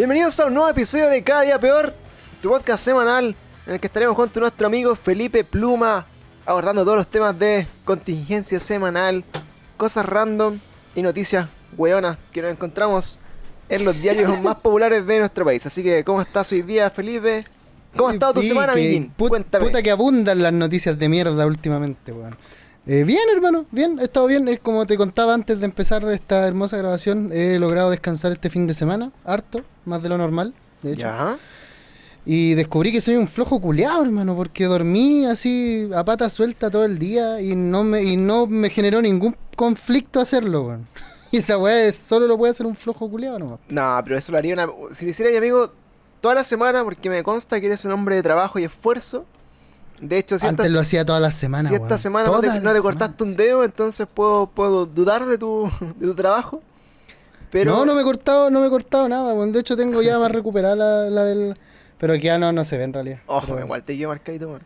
Bienvenidos a un nuevo episodio de Cada Día Peor, tu podcast semanal en el que estaremos junto a nuestro amigo Felipe Pluma abordando todos los temas de contingencia semanal, cosas random y noticias weonas que nos encontramos en los diarios más populares de nuestro país. Así que, ¿cómo estás hoy día, Felipe? ¿Cómo ha estado tu semana, Miguel? put- Cuéntame. Puta que abundan las noticias de mierda últimamente, weón. Eh, bien, hermano, bien, he estado bien. Es como te contaba antes de empezar esta hermosa grabación, he logrado descansar este fin de semana, harto, más de lo normal, de hecho. Ya. Y descubrí que soy un flojo culeado, hermano, porque dormí así a pata suelta todo el día y no me, y no me generó ningún conflicto hacerlo, weón. Y esa weá es- solo lo puede hacer un flojo culeado nomás. No, pero eso lo haría una... Si lo hiciera mi amigo toda la semana, porque me consta que eres un hombre de trabajo y esfuerzo. De hecho, si esta, Antes lo hacía todas las semanas, si esta semana no te, no cortaste un dedo, entonces puedo, puedo dudar de tu, de tu trabajo. Pero No, no me he cortado, no me he cortado nada, weón. De hecho tengo ya más recuperada la, la del. Pero que ya no, no se ve en realidad. Ojo, Pero- igual te quedo marcadito, weón.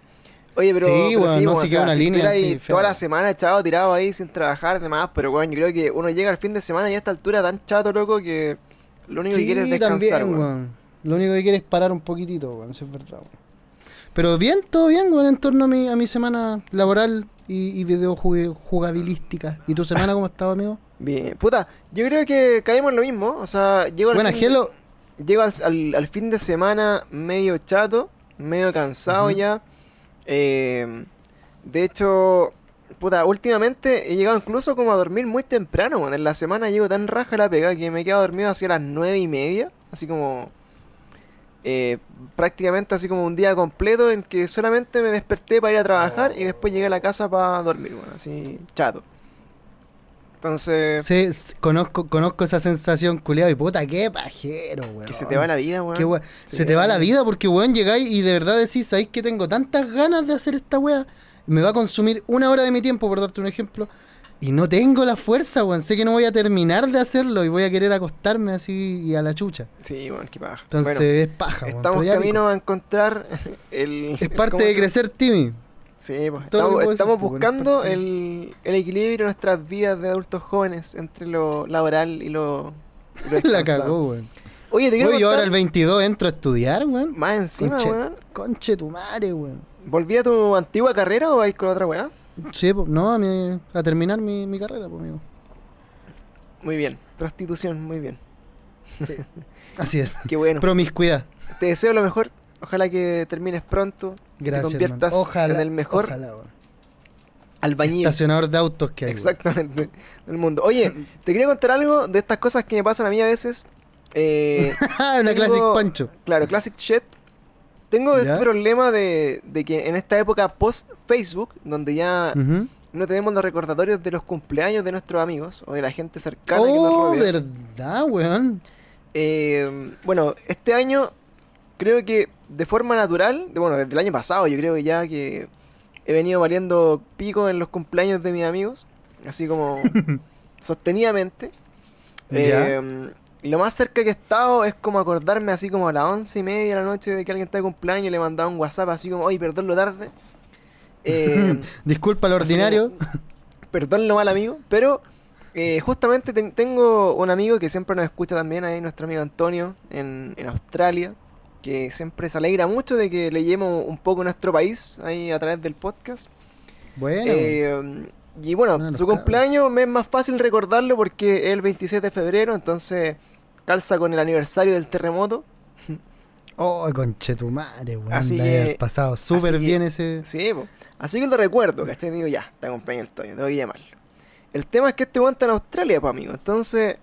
Oye, pero Sí, pero weón, no, weón, sí queda una si línea ahí toda la semana echado, tirado ahí sin trabajar, demás, pero weón, yo creo que uno llega al fin de semana y a esta altura tan chato, loco, que lo único que Sí, quiere es descansar, también, weón. Lo único que quiere es parar un poquitito, weón. Eso es verdad, weón. Pero bien, todo bien, weón, en torno a mi, a mi semana laboral y, y videojugabilística. ¿Y tu semana cómo ha estado, amigo? Bien, puta, yo creo que caemos en lo mismo, o sea, llego al Buena, fin Gelo. Llego al, al- al fin de semana medio chato, medio cansado ya. Eh, de hecho, puta, últimamente he llegado incluso como a dormir muy temprano, weón. En la semana llego tan raja la pega que me he quedado dormido hacia las nueve y media. Así como... eh, prácticamente así como un día completo en que solamente me desperté para ir a trabajar y después llegué a la casa para dormir, bueno, así chato. Entonces, Sí, conozco, conozco esa sensación, culiado. Y puta, qué pajero, weón. que se te va la vida, weón. Qué Se Se te va la vida porque, weón, llegáis y de verdad decís, sabéis que tengo tantas ganas de hacer esta wea. Me va a consumir una hora de mi tiempo, por darte un ejemplo. Y no tengo la fuerza, weón. Sé que no voy a terminar de hacerlo y voy a querer acostarme así y a la chucha. Sí, weón, qué paja. Entonces Bueno, es paja, weón. Estamos camino a encontrar el. Es ¿cómo parte de crecer, Timmy. Sí, pues, estamos, estamos pues, buscando bueno, el, el equilibrio en nuestras vidas de adultos jóvenes entre lo laboral y lo. y lo La cagó, weón. Oye, te quiero Oye, yo ahora el 22 entro a estudiar, weón. Más encima, Conche, weón. conche tu madre, weón. ¿Volví a tu antigua carrera o vais con otra weá? Sí, no, a, mi- a terminar mi, mi carrera, pues, amigo. Muy bien. Prostitución, muy bien. Así es. Qué bueno. Promiscuidad. Te deseo lo mejor. Ojalá que termines pronto. Gracias, te conviertas. Ojalá, en el mejor ojalá, albañil. Estacionador de autos que hay. Exactamente, del mundo. Oye, te quería contar algo de estas cosas que me pasan a mí a veces. Eh, Ah, una Tengo- Classic Pancho. claro, Classic Shit. Tengo este ¿Ya? problema de, de que en esta época post-Facebook, donde ya no tenemos los recordatorios de los cumpleaños de nuestros amigos o de la gente cercana que nos Oh, rodea. verdad, weón. Eh, bueno, este año creo que de forma natural, de- bueno, desde el año pasado yo creo ya que he venido valiendo pico en los cumpleaños de mis amigos, así como sostenidamente. Eh, lo más cerca que he estado es como acordarme así como a las once y media de la noche de que alguien está de cumpleaños y le mandaba un WhatsApp así como, oye, perdón lo tarde. Eh, Disculpa lo ordinario. perdón lo mal amigo, pero eh, justamente ten- tengo un amigo que siempre nos escucha también, ahí nuestro amigo Antonio, en, en Australia, que siempre se alegra mucho de que le llevemos un poco nuestro país ahí a través del podcast. Bueno, Eh, y bueno, su cumpleaños me es más fácil recordarlo porque es el 27 de febrero, entonces calza con el aniversario del terremoto. oh, conche tu madre, weón. Así que- pasado súper que- bien ese. Sí, po. así que lo recuerdo, ¿cachai? Digo, ya, está cumpleaños el Toño, tengo que llamarlo. El tema es que este weón está en Australia, pues, amigo. Entonces,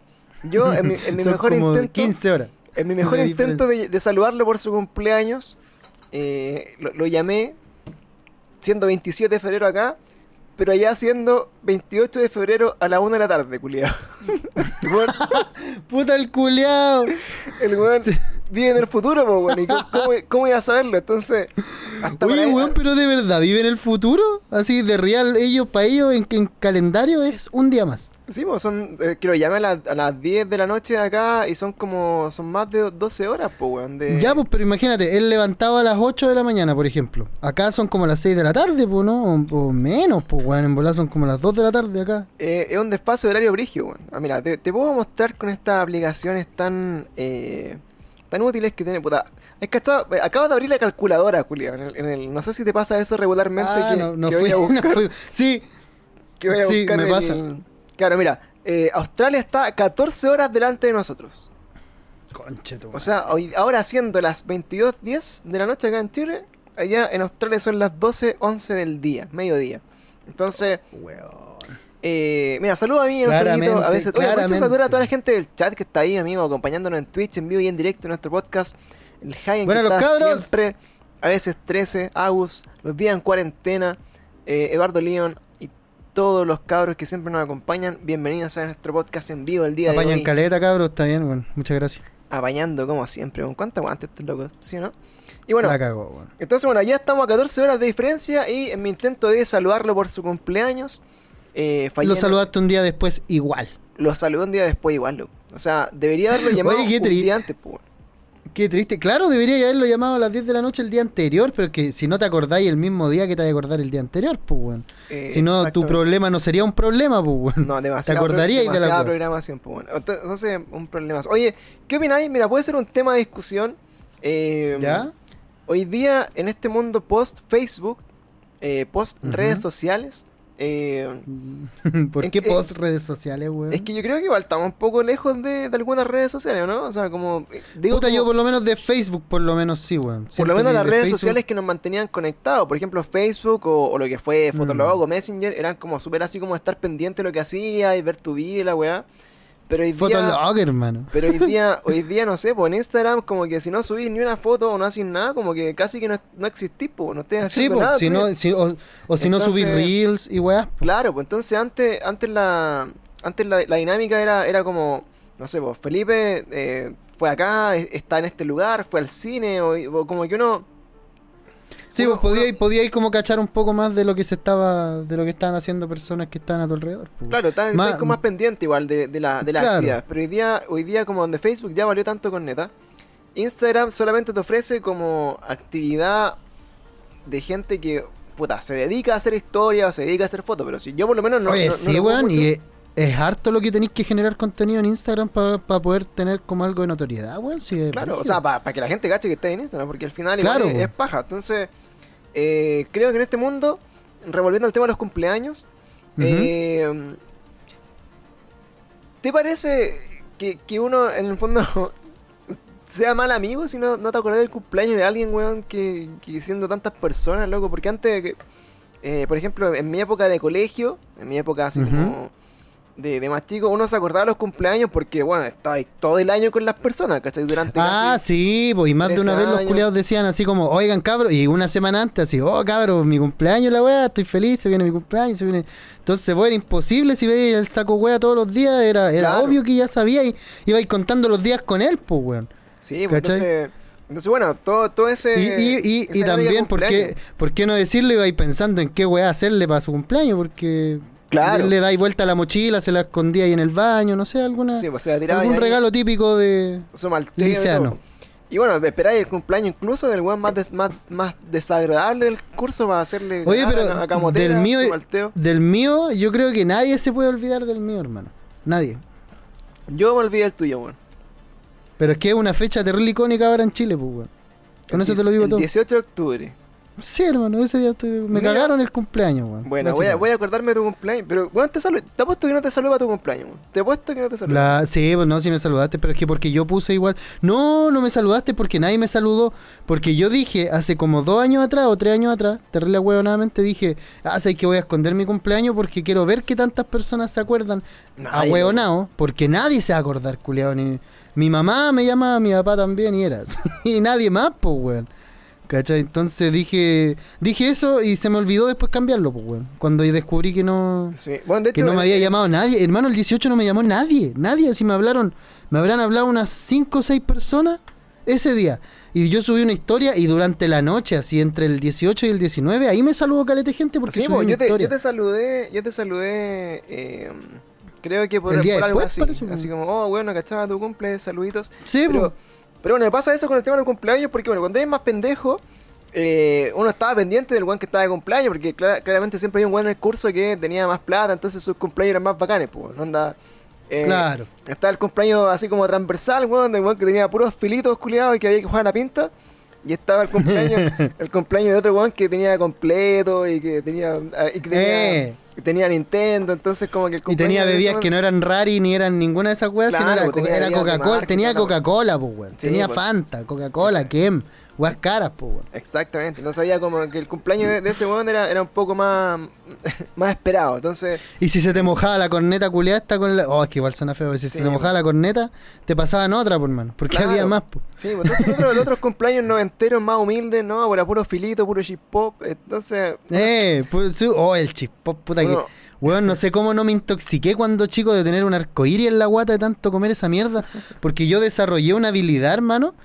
yo en mi, en mi mejor como intento, 15 horas. en mi mejor intento de, de saludarlo por su cumpleaños, eh, lo, lo llamé siendo 27 de febrero acá, pero allá siendo 28 de febrero a la 1 de la tarde, culiado. Puta el culiao. el weón vive en el futuro, pues, weón. ¿Y cómo, cómo, iba a saberlo? Entonces, hasta Oye, weón, pero de verdad, ¿vive en el futuro? Así de real, ellos, para ellos, en, en calendario es un día más. Sí, pues son, eh, que lo llamé a, la- a las 10 de la noche de acá y son como, son más de 12 horas, pues, weón. De... Ya, pues, pero imagínate, él levantaba a las 8 de la mañana, por ejemplo. Acá son como las 6 de la tarde, pues, ¿no? O, o menos, pues, weón. En volar son como las 2 de la tarde acá. Eh, es un desfase de horario brigio, weón. Ah, mira, te, te puedo mostrar con estas aplicaciones tan eh, tan útiles que tiene, puta. Es cachado, acabo de abrir la calculadora, Julio. En el, en el- no sé si te pasa eso regularmente. Ah, que, no, no que fui, voy a buscar. no. Sí, que voy a sí, buscar me el- pasa. Claro, mira, eh, Australia está 14 horas delante de nosotros. Conche tu O sea, hoy, ahora siendo las 22.10 de la noche acá en Chile, allá en Australia son las 12.11 del día, mediodía. Entonces, Weón. Eh, mira, saludos a mí, a veces. Oye, de claramente. saludar a toda la gente del chat que está ahí, amigo, acompañándonos en Twitch, en vivo y en directo en nuestro podcast. El Hagen Bueno, que los está cabros. siempre, a veces 13, Agus, los días en cuarentena, eh, Eduardo León y todos los cabros que siempre nos acompañan. Bienvenidos a nuestro podcast en vivo el día de Apañan hoy. caleta, cabrón, está bien, bueno, muchas gracias. Apañando como siempre. ¿Con cuánto aguante este loco? ¿Sí o no? Y bueno, La cagó, weón. entonces, bueno, ya estamos a 14 horas de diferencia y en mi intento de saludarlo por su cumpleaños, eh, Lo saludaste un día después igual. Lo saludé un día después igual, loco. O sea, debería haberlo llamado Oye, un día antes, pues. Qué triste. Claro, debería haberlo llamado a las 10 de la noche el día anterior, pero que si no te acordáis el mismo día que te a acordar el día anterior, pues, weón. Eh, si no, tu problema no sería un problema, pues, weón. No, demasiado. Te acordarías pro- de la programación, pues bueno. Ent- Entonces, un problema. Oye, ¿qué opináis? Mira, puede ser un tema de discusión. Eh, ¿Ya? Hoy día, en este mundo post-Facebook, eh, post-redes sociales, eh, ¿Por Es qué que- post redes sociales, weón? es que yo creo que igual estamos un poco lejos de, de algunas redes sociales, ¿no? O sea, como. eh, Digo, Puta, como- yo por lo menos de Facebook, por lo menos sí, weón. Por lo menos las de redes Facebook- sociales que nos mantenían conectados, por ejemplo Facebook o, o lo que fue Fotolog Mm. o Messenger, eran como súper así como estar pendiente de lo que hacía y ver tu vida weá. Pero hoy día, hermano. pero hoy día, hoy día no sé, pues en Instagram como que si no subís ni una foto o no haces nada, como que casi que no, no existís, pues no estés Sí, haciendo pues, nada. si tú no, si- o, o si no subís reels y weá. Claro, pues entonces antes, antes la, antes la, la dinámica era, era como, no sé, pues Felipe eh, fue acá, e- está en este lugar, fue al cine, o, o como que uno Sí, Uno- pues podía, uno- podía ir como cachar un poco más de lo que se estaba, de lo que estaban haciendo personas que estaban a tu alrededor. pues. Claro, está, Ma- está como más pendiente igual de, de la, de la Claro. actividad. Pero hoy día, hoy día, como donde Facebook ya valió tanto con neta, Instagram solamente te ofrece como actividad de gente que, puta, se dedica a hacer historia o se dedica a hacer fotos. Pero si yo por lo menos no. Oye, no- sí, weón, mucho. y es, es harto lo que tenéis que generar contenido en Instagram para poder tener como algo de notoriedad, weón. Es Claro, o sea, para que la gente cache que está en Instagram, porque al final Claro, igual es paja. Entonces, eh, creo que en este mundo, revolviendo al tema de los cumpleaños, eh, ¿te parece que, que uno en el fondo sea mal amigo si no, no te acordás del cumpleaños de alguien, weón, que, que siendo tantas personas, loco? Porque antes, eh, por ejemplo, en mi época de colegio, en mi época así como de, de más chico, uno se acordaba de los cumpleaños porque, bueno, estaba ahí todo el año con las personas, ¿cachai? Durante Ah, casi- sí, pues y más de 13 una vez los culiados decían así como, oigan cabros, y una semana antes así, oh cabros, mi cumpleaños la weá, estoy feliz, se viene mi cumpleaños, se viene. Entonces, era imposible si veis el saco weá todos los días, era, era Claro. obvio que ya sabía y ibais contando los días con él, pues weón. Sí, pues entonces, entonces, bueno, todo, todo ese... Y, y, también, ¿por qué. ¿por qué no decirlo? Ibais pensando en qué weá hacerle para su cumpleaños, porque Claro. le dais vuelta a la mochila, se la escondía ahí en el baño, no sé, alguna Sí, pues se la tiraba algún ahí, regalo típico de liceano. todo. Y bueno, esperar el cumpleaños incluso del weón más, des- más, más desagradable del curso para hacerle Oye, pero a- del mío-. Del mío, yo creo que nadie se puede olvidar del mío, hermano. Nadie. Yo me olvidé el tuyo, weón. Pero es que es una fecha terrible icónica ahora en Chile, pues, weón. Con El eso te lo digo el todo. 18 de octubre. Sí, hermano, ese día estoy- me Mira. cagaron el cumpleaños, weón. Bueno, voy a, Básicamente. voy a acordarme de tu cumpleaños. Pero, weón, te saludo. Te apuesto que no te saludo para tu cumpleaños, weón. Te apuesto que no te saludo. La- sí, pues no, sí me saludaste, pero es que porque yo puse igual. No, no me saludaste porque nadie me saludó. Porque yo dije hace como dos años atrás o tres años atrás, terrible nuevamente dije, ah, sé que voy a esconder mi cumpleaños porque quiero ver que tantas personas se acuerdan. A Nadie, hueonao, porque nadie se va a acordar, culiado. Ni... Mi mamá me llamaba, mi papá también, y eras. y nadie más, pues, weón. ¿Cachai? Entonces dije dije eso y se me olvidó después cambiarlo, pues, weón. Cuando descubrí que no, Sí. Bueno, de que hecho, no me había eh, llamado nadie. Hermano, el 18 no me llamó nadie. Nadie. Así me hablaron. Me habrán hablado unas 5 o 6 personas ese día. Y yo subí una historia y durante la noche, así entre el 18 y el 19, ahí me saludó calete gente porque Sí, subí una yo, te, historia. yo te saludé, yo te saludé, eh, creo que por, El día por algo después, así. parece. Así como, oh, bueno, cachaba tu cumple, saluditos. Sí, Pero, po. Pero bueno, me pasa eso con el tema del cumpleaños porque, bueno, cuando eres más pendejo, eh, uno estaba pendiente del weón que estaba de cumpleaños porque clara- claramente siempre hay un weón en el curso que tenía más plata, entonces sus cumpleaños eran más bacanes, pues. Onda, Eh, Claro. Estaba el cumpleaños así como transversal, weón, de weón que tenía puros filitos culiados y que había que jugar a la pinta. Y estaba el cumpleaños, el cumpleaños de otro weón que tenía completo y que tenía, ah, y que tenía, Eh. Tenía Nintendo, entonces como que el Y tenía bebidas que no eran rari ni eran ninguna de esas weas, sino Claro, era, tenía era Coca-Cola. Tenía. Coca-Cola, pues, weón. Tenía pues. Fanta, Coca-Cola, Kem, weas caras, pues, weón. Exactamente, entonces había como que el cumpleaños de, de ese weón era, era un poco más, más esperado, entonces... Y si se te mojaba la corneta culiada esta con la. Oh, es que igual suena feo. Si se te mojaba pues. la corneta, te pasaban otra, por mano. Porque Claro. había más, pues. Sí, pues entonces otro- los otros cumpleaños noventeros más humildes, ¿no? Por puro filito, puro chip pop, entonces... Eh, pues, sí, oh, el chispop, puta Uno- que. Weón, no sé cómo no me intoxiqué cuando chico de tener un arcoíris en la guata de tanto comer esa mierda. Porque yo desarrollé una habilidad, hermano,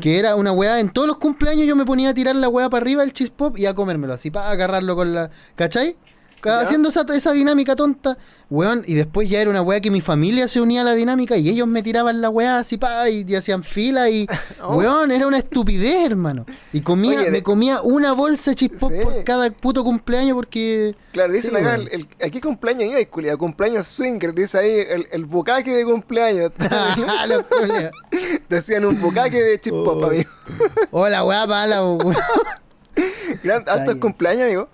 que era una weá. En todos los cumpleaños yo me ponía a tirar la weá para arriba del chispop y a comérmelo así, para agarrarlo con la. ¿Cachai? Ya. Haciendo esa, esa dinámica tonta, weón, y después ya era una weá que mi familia se unía a la dinámica y ellos me tiraban la weá así, pa, y, y hacían fila y, Oh. weón, era una estupidez, hermano. Y comía, Oye, de- me comía una bolsa de chispop Sí. por cada puto cumpleaños porque... Claro, dicen Sí, acá, el, el- aquí cumpleaños iba, y culiao, cumpleaños swinger, dice ahí el, el bucaque de cumpleaños. Culiados. Decían un bucaque de chip pop, Oh. amigo. Hola, weá, mala, weón. Gran, altos Cállese. cumpleaños, amigo.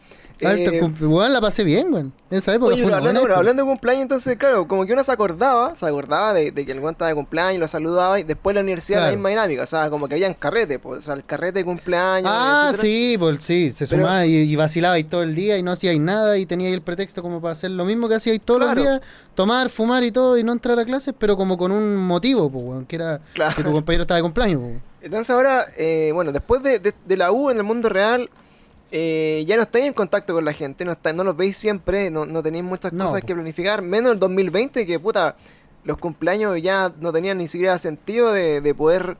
Alto Eh, la pasé bien, weón. Esa época Oye, fue pero hablando, buena bueno, hablando de cumpleaños, entonces, claro, como que uno se acordaba, se acordaba de, de que el weón estaba de cumpleaños, lo saludaba y después la universidad Claro. la misma dinámica, o sea, como que habían carrete, pues, o sea, el carrete de cumpleaños. Ah, etcétera. sí, pues sí, se Pero- sumaba y, y vacilabais todo el día y no hacíais nada y teníais el pretexto como para hacer lo mismo que hacíais todos Claro. los días, tomar, fumar y todo y no entrar a clases, pero como con un motivo, pues, weón, que era Claro. que tu compañero estaba de cumpleaños, pues. Entonces ahora, eh, bueno, después de, de- de la U en el mundo real, eh, ya no estáis en contacto con la gente, no, está, no los veis siempre, no, no tenéis muchas No, cosas que planificar, menos el 2020 que puta, los cumpleaños ya no tenían ni siquiera sentido de, de poder...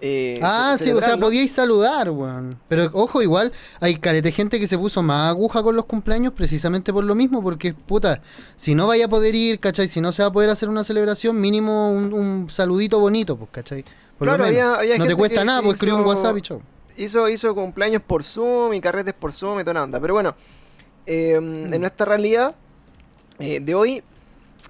eh, Ah, sí, o sea, podíais saludar, weón. Pero ojo, igual hay caleta de gente que se puso más aguja con los cumpleaños precisamente por lo mismo, porque, puta, si no vaya a poder ir, ¿cachai? Si no se va a poder hacer una celebración, mínimo un, un saludito bonito, pues, ¿cachai? Por lo Claro, menos. había- había no te cuesta que- nada, pues un WhatsApp y chau. Hizo, hizo cumpleaños por Zoom y carretes por Zoom y toda la onda. Pero bueno, eh, Mm. en nuestra realidad eh, de hoy,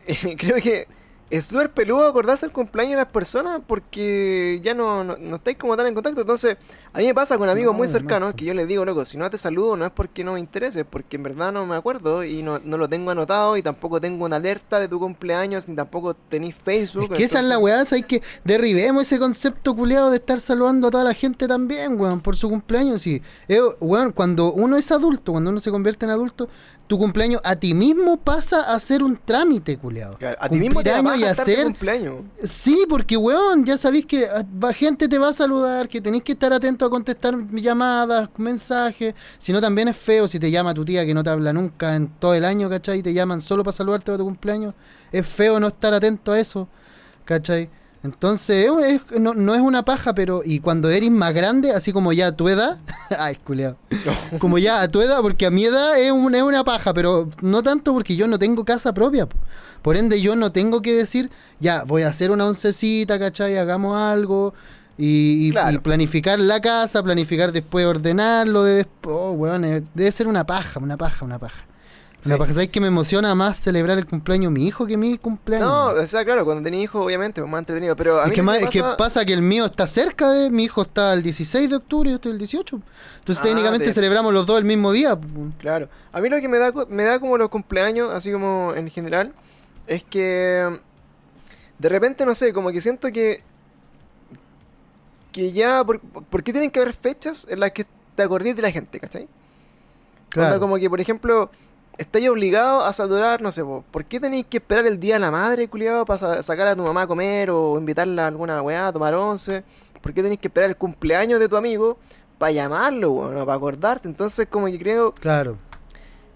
eh, creo que es súper peludo acordarse el cumpleaños de las personas porque ya no, no, no estáis como tan en contacto. Entonces, a mí me pasa con amigos No, muy cercanos que yo les digo, loco, si no te saludo no es porque no me interese, es porque en verdad no me acuerdo y no, no lo tengo anotado y tampoco tengo una alerta de tu cumpleaños ni tampoco tenéis Facebook. Es que esa es la entonces- weá, hay que derribemos ese concepto culeado de estar saludando a toda la gente también, weón, por su cumpleaños. Sí, Eh, weón, cuando uno es adulto, cuando uno se convierte en adulto, tu cumpleaños a ti mismo pasa a ser un trámite, culeado. Claro, a ti mismo te y estar de hacer cumpleaños. Sí, porque, weón, ya sabéis que ah, va- gente te va a saludar, que tenéis que estar atento a contestar llamadas, mensajes. Si no, también es feo si te llama tu tía que no te habla nunca en todo el año, ¿cachai? Y te llaman solo para saludarte para tu cumpleaños. Es feo no estar atento a eso, ¿cachai? Entonces, es- es- no, no es una paja, pero. Y cuando eres más grande, así como ya a tu edad. ay, culeado. Como ya a tu edad, porque a mi edad es, un- es una paja, pero no tanto porque yo no tengo casa propia. po. Por ende, yo no tengo que decir, ya, voy a hacer una oncecita, ¿cachai? Hagamos algo. Y, y- Claro. y planificar la casa, planificar después ordenarlo. De después, oh, weón, eh, debe ser una paja, una paja, una paja. Una Sí. paja. ¿Sabes que me emociona más celebrar el cumpleaños de mi hijo que mi cumpleaños? No, o sea, claro, cuando tenía hijos, obviamente, más entretenido. Pero a mí Es que, más- pasa- que el mío está cerca de mi hijo está el 16 de octubre y yo estoy el 18. Entonces Ah, técnicamente te- celebramos los dos el mismo día. Claro. A mí lo que me da, me da como los cumpleaños, así como en general, es que de repente, no sé, como que siento que que ya, ¿por, por qué tienen que haber fechas en las que te acordís de la gente, ¿cachai? Onda Claro. como que, por ejemplo, estáis obligados a saludar, no sé, po, ¿por qué tenéis que esperar el día de la madre, culiado, para sacar a tu mamá a comer o invitarla a alguna weá a tomar once? ¿Por qué tenéis que esperar el cumpleaños de tu amigo para llamarlo, weón, o para acordarte? Entonces, como que creo, Claro.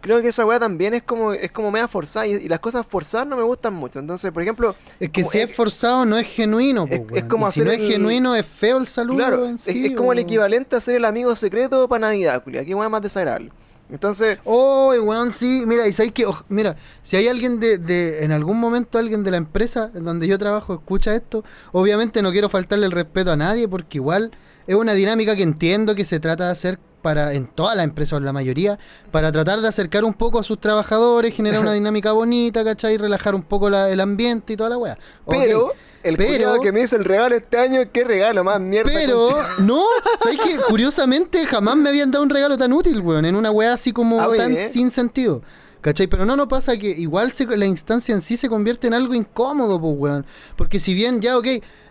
Creo que esa weá también es como, es como media forzada y, y las cosas forzadas no me gustan mucho. Entonces, por ejemplo, Es que Como- si es- es forzado no es genuino. po, es- es como Y si hacer no es el- genuino es feo el saludo. claro, en es, sí, es como el equivalente a ser el amigo secreto para Navidad, culiado. Qué weá más desagradable. Entonces, Oh, weón, sí, mira, y sabes que, mira, si hay alguien de, de, en algún momento alguien de la empresa en donde yo trabajo escucha esto, obviamente no quiero faltarle el respeto a nadie porque igual es una dinámica que entiendo que se trata de hacer para, en todas las empresas, o en la mayoría, para tratar de acercar un poco a sus trabajadores, generar una dinámica bonita, ¿cachai? Relajar un poco la- el ambiente y toda la weá. Pero, el pero- que me hizo el regalo este año, qué regalo más mierda. Pero, concha. no, ¿sabes qué? Curiosamente, jamás me habían dado un regalo tan útil, weón, en una weá así como Ah, tan bien. sin sentido. ¿Cachai? Pero no nos pasa que igual se- la instancia en sí se convierte en algo incómodo, pues, weón. Porque si bien ya, ok,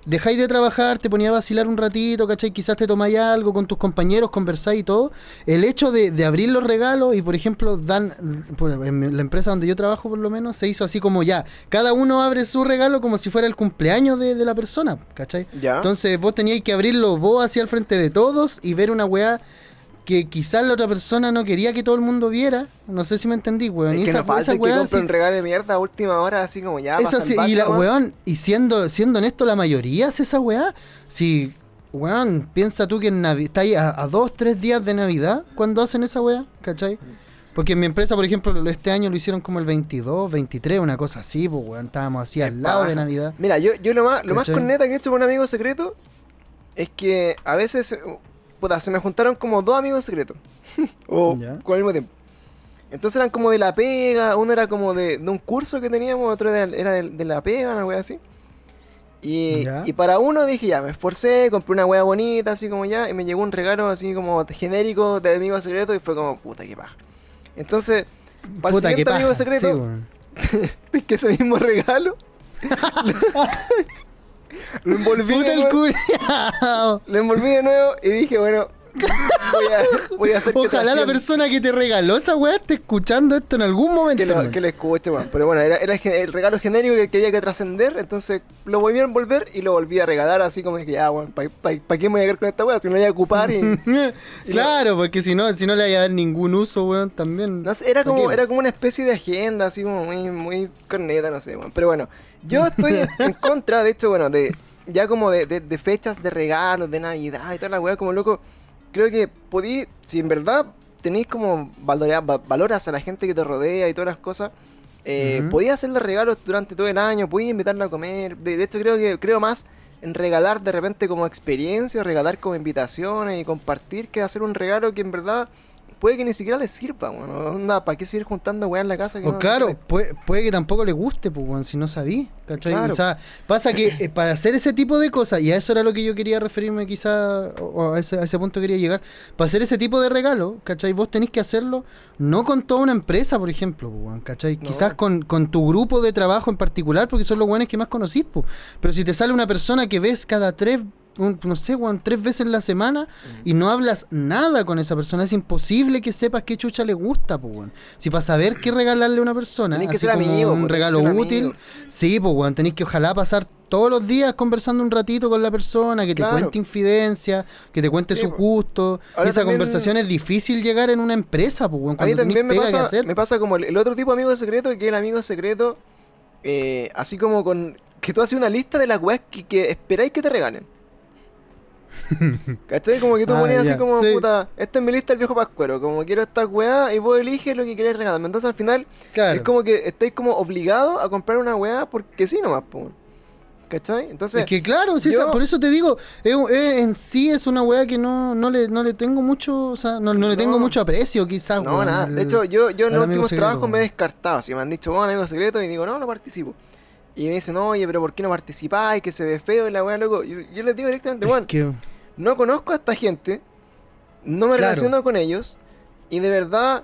dejáis de trabajar, te ponía a vacilar un ratito, ¿cachai? Quizás te tomáis algo con tus compañeros, conversáis y todo. El hecho de, de abrir los regalos y, por ejemplo, dan, pues, en la empresa donde yo trabajo, por lo menos, se hizo así como ya, cada uno abre su regalo como si fuera el cumpleaños de, de la persona, ¿cachai? Ya. Entonces vos teníais que abrirlo vos hacia el frente de todos y ver una weá que quizás la otra persona no quería que todo el mundo viera. No sé si me entendí, weón. Es Y que esa, no falta esa el que sí- un regalo de mierda a última hora, así como ya. esa sí- y la weón. weón, y siendo, siendo honesto, la mayoría hace esa weá. Si, weón, piensa tú que en Navi está ahí a, a dos, tres días de Navidad cuando hacen esa weá, ¿cachai? Porque en mi empresa, por ejemplo, este año lo hicieron como el 22, 23, una cosa así, pues weón, estábamos así al lado de. Navidad. Mira, yo, yo lo más, lo más ¿Cachai? corneta que he hecho con un amigo secreto es que a veces, puta, se me juntaron como dos amigos secretos. o Ya. con el mismo tiempo. Entonces eran como de la pega, uno era como de, de un curso que teníamos, otro era, era de, de la pega, una wea así. Y, y para uno dije ya, me esforcé, compré una wea bonita, así como ya, y me llegó un regalo así como genérico de amigo secreto y fue como, puta, qué paja. Entonces, para el Puta, qué siguiente amigo secreto, sí, weón. que ese mismo regalo lo envolví Puta de nuevo, lo envolví de nuevo y dije bueno voy a, voy a hacer Ojalá la persona que te regaló esa weá esté escuchando esto en algún momento. que lo, weón. que lo escuche weón. pero bueno era, era el regalo genérico que, que había que trascender entonces lo volví a envolver y lo volví a regalar así como dije ah bueno ¿para qué me voy a quedar con esta weá si no la voy a ocupar y claro, porque si no, si no le vaya a dar ningún uso, weón, también. No sé, era ¿Para como, era como una especie de agenda, así como muy, muy corneta, no sé, weón. Pero bueno, yo estoy en, contra, de hecho, bueno, de ya como de, de- de fechas de regalos, de Navidad y toda la weá, como loco. Creo que podí, si en verdad tenéis como valorar, va- valoras a la gente que te rodea y todas las cosas, eh, Ujú. podías hacerle regalos durante todo el año, podías invitarla a comer. De, de hecho, creo que creo más en regalar de repente como experiencia, regalar como invitaciones y compartir que hacer un regalo que en verdad puede que ni siquiera les sirva, bueno, onda, ¿para qué seguir juntando weá en la casa? que O no- claro, puede, puede que tampoco le guste, pues, weón, si no sabí, ¿cachai? Claro. O sea, pasa que eh, para hacer ese tipo de cosas, y a eso era lo que yo quería referirme quizá, o a ese, a ese punto quería llegar, para hacer ese tipo de regalo, ¿cachai? Vos tenés que hacerlo no con toda una empresa, por ejemplo, pues, weón, ¿cachai? No. Quizás con, con tu grupo de trabajo en particular, porque son los buenos que más conocís, pues. Pero si te sale una persona que ves cada tres... un- no sé, weón, tres veces en la semana y no hablas nada con esa persona, es imposible que sepas qué chucha le gusta, pues, weón. Si para saber qué regalarle a una persona, Tenés que ser como amigo, un tenés regalo útil, amigo. sí, pues, weón, tenéis que ojalá pasar todos los días conversando un ratito con la persona, que te cuente infidencia, que te cuente Sí, su gusto. Ahora Y esa también- conversación es difícil llegar en una empresa, pues, weón, A mí cuando tenés también me pasa, hacer. me pasa como el, el otro tipo de amigo secreto, que es el amigo secreto, eh, así como con que tú haces una lista de las weas que, que esperáis que te regalen. ¿Cachai? Como que tú Ah, ponías así como, sí. puta, esta es mi lista del viejo pascuero, como quiero estas weas y vos eliges lo que querés regalarme. Entonces al final Claro. es como que estáis como obligados a comprar una wea porque sí nomás, po. ¿Cachai? Entonces, Es que claro, sí, yo- esa- por eso te digo, en sí es una weá que no, no, le, no le tengo mucho, o sea, no, no le tengo mucho aprecio quizás, No, nada. al- De hecho, yo, yo en los últimos secreto, trabajos me he descartado. Si me han dicho, bueno, amigo secreto, y digo, no, no participo. Y me dicen, oye, pero ¿por qué no participáis? Que se ve feo y la weá, loco. Yo, yo les digo directamente, bueno, no conozco a esta gente, no me Claro. relaciono con ellos, y de verdad,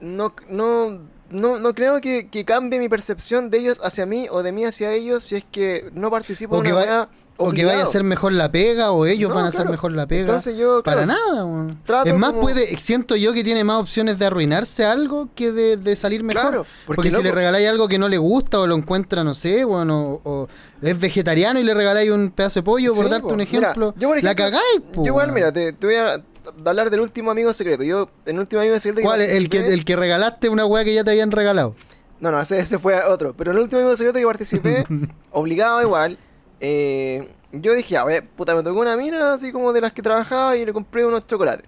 no, no, no, no creo que, que cambie mi percepción de ellos hacia mí o de mí hacia ellos si es que no participo O en una va- o que vaya a hacer mejor la pega, o ellos No, van a hacer claro. mejor la pega. Entonces yo, Para nada, Es más, como- puede, siento yo que tiene más opciones de arruinarse algo que de, de salir mejor. Claro, porque, porque, si le regaláis algo que no le gusta o lo encuentra, no sé, bueno, o, o es vegetariano y le regaláis un pedazo de pollo, por darte po. un Mira, ejemplo, yo, por la cagáis, po, Yo igual, mira, te, te voy a hablar del último amigo secreto. Yo, el último amigo secreto que ¿Cuál? El que, el que regalaste una weá que ya te habían regalado. No, no, ese, ese fue otro. Pero el último amigo secreto que participé, obligado igual, eh, yo dije, a ver, puta, me tocó una mina así como de las que trabajaba y le compré unos chocolates.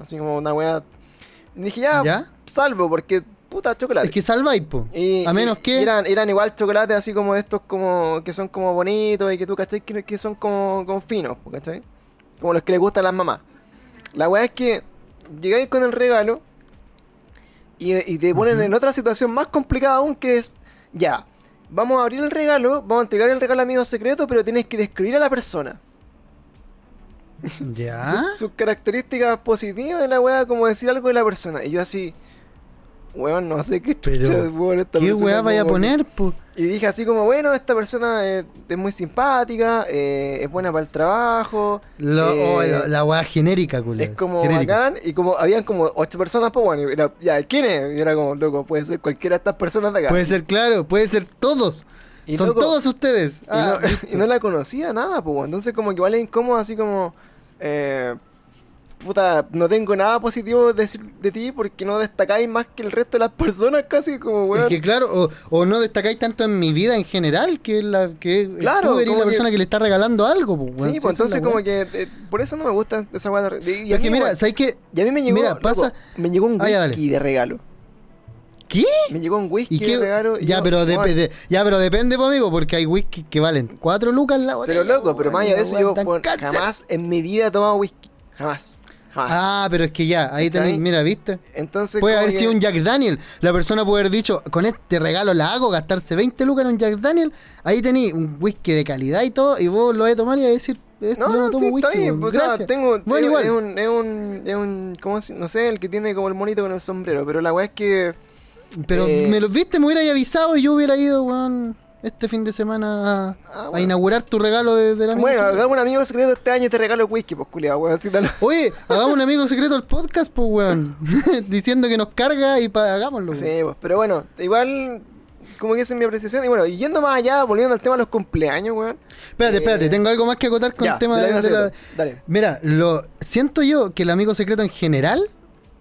Así como una weá. Dije, ya, ¿Ya? salvo, porque puta, chocolate. Es que salváis, po. Y- a menos y- que- eran, eran igual chocolates así como de estos como que son como bonitos y que tú cachai que, que son como, como finos, ¿cachai? Como los que les gustan a las mamás. La weá es que llegáis con el regalo y, y te ponen en otra situación más complicada aún que es, ya, vamos a abrir el regalo, vamos a entregar el regalo a amigo secreto, pero tienes que describir a la persona. Ya. Su- sus características positivas de la weá, como decir algo de la persona. Y yo así, weón, no sé qué Pero, chucha, weón, esta ¿Qué weá vaya a poner, po? Y dije así como, bueno, esta persona es, es muy simpática, eh, es buena para el trabajo, Lo- eh, oh, lo- la weá genérica, culiao. es como Genérica. bacán, y como habían como ocho personas, pues bueno, y era, ya, ¿quién es? Y era como, loco, puede ser cualquiera de estas personas de acá. Puede ser claro, puede ser todos. Y Son loco, todos ustedes. Y, Ah, no, y no la conocía nada, pues, entonces como que igual es incómodo, así como, eh, puta, no tengo nada positivo de decir de ti porque no destacáis más que el resto de las personas, casi como, Es weón. que claro, o, o no destacáis tanto en mi vida en general, que es la que Claro, eres la persona que le está regalando algo, pues, weón. sí, pues es entonces como que, eh, por eso no me gusta esa weá y Es que mira, ¿sabes qué? Y a mí me llegó, Mira, loco, pasa- me llegó un Ah, whisky de regalo. ¿Qué? Me llegó un whisky ¿Y de regalo. y ya, yo, pero weón, de- ya, pero depende, pues, amigo, porque hay whisky que valen 4 lucas la botella. Pero loco, pero más allá de eso, yo jamás en mi vida he tomado whisky. Jamás. Jamás. Ah, pero es que ya, ahí tenéis, mira, ¿viste? Entonces, Puede haber que- sido un Jack Daniel. La persona puede haber dicho, con este regalo la hago, gastarse 20 lucas en un Jack Daniel. Ahí tenéis un whisky de calidad y todo, y vos lo vas a tomar y vas a decir, "Eh, No, no no, sí, whisky. está bien. pues, o sea, gracias". tengo. Bueno, es, igual. es un, es un. Es un. ¿Cómo No sé, el que tiene como el monito con el sombrero. Pero la weá es que. Pero eh, me lo viste, me hubieras avisado y yo hubiera ido, weón, este fin de semana a, Ah, a inaugurar tu regalo de, de la Bueno, hagamos un amigo secreto este año y te regalo whisky, pues culiado, weón. Oye, hagamos un amigo secreto al podcast, pues, weón. Diciendo que nos carga y pa- hagámoslo. Sí, weón. pues. Pero bueno, igual. Como que esa es mi apreciación. Y bueno, yendo más allá, volviendo al tema de los cumpleaños, weón. Espérate, Eh, espérate, tengo algo más que acotar con ya, el tema de, de la... secreto. Dale. Mira, lo siento yo que el amigo secreto en general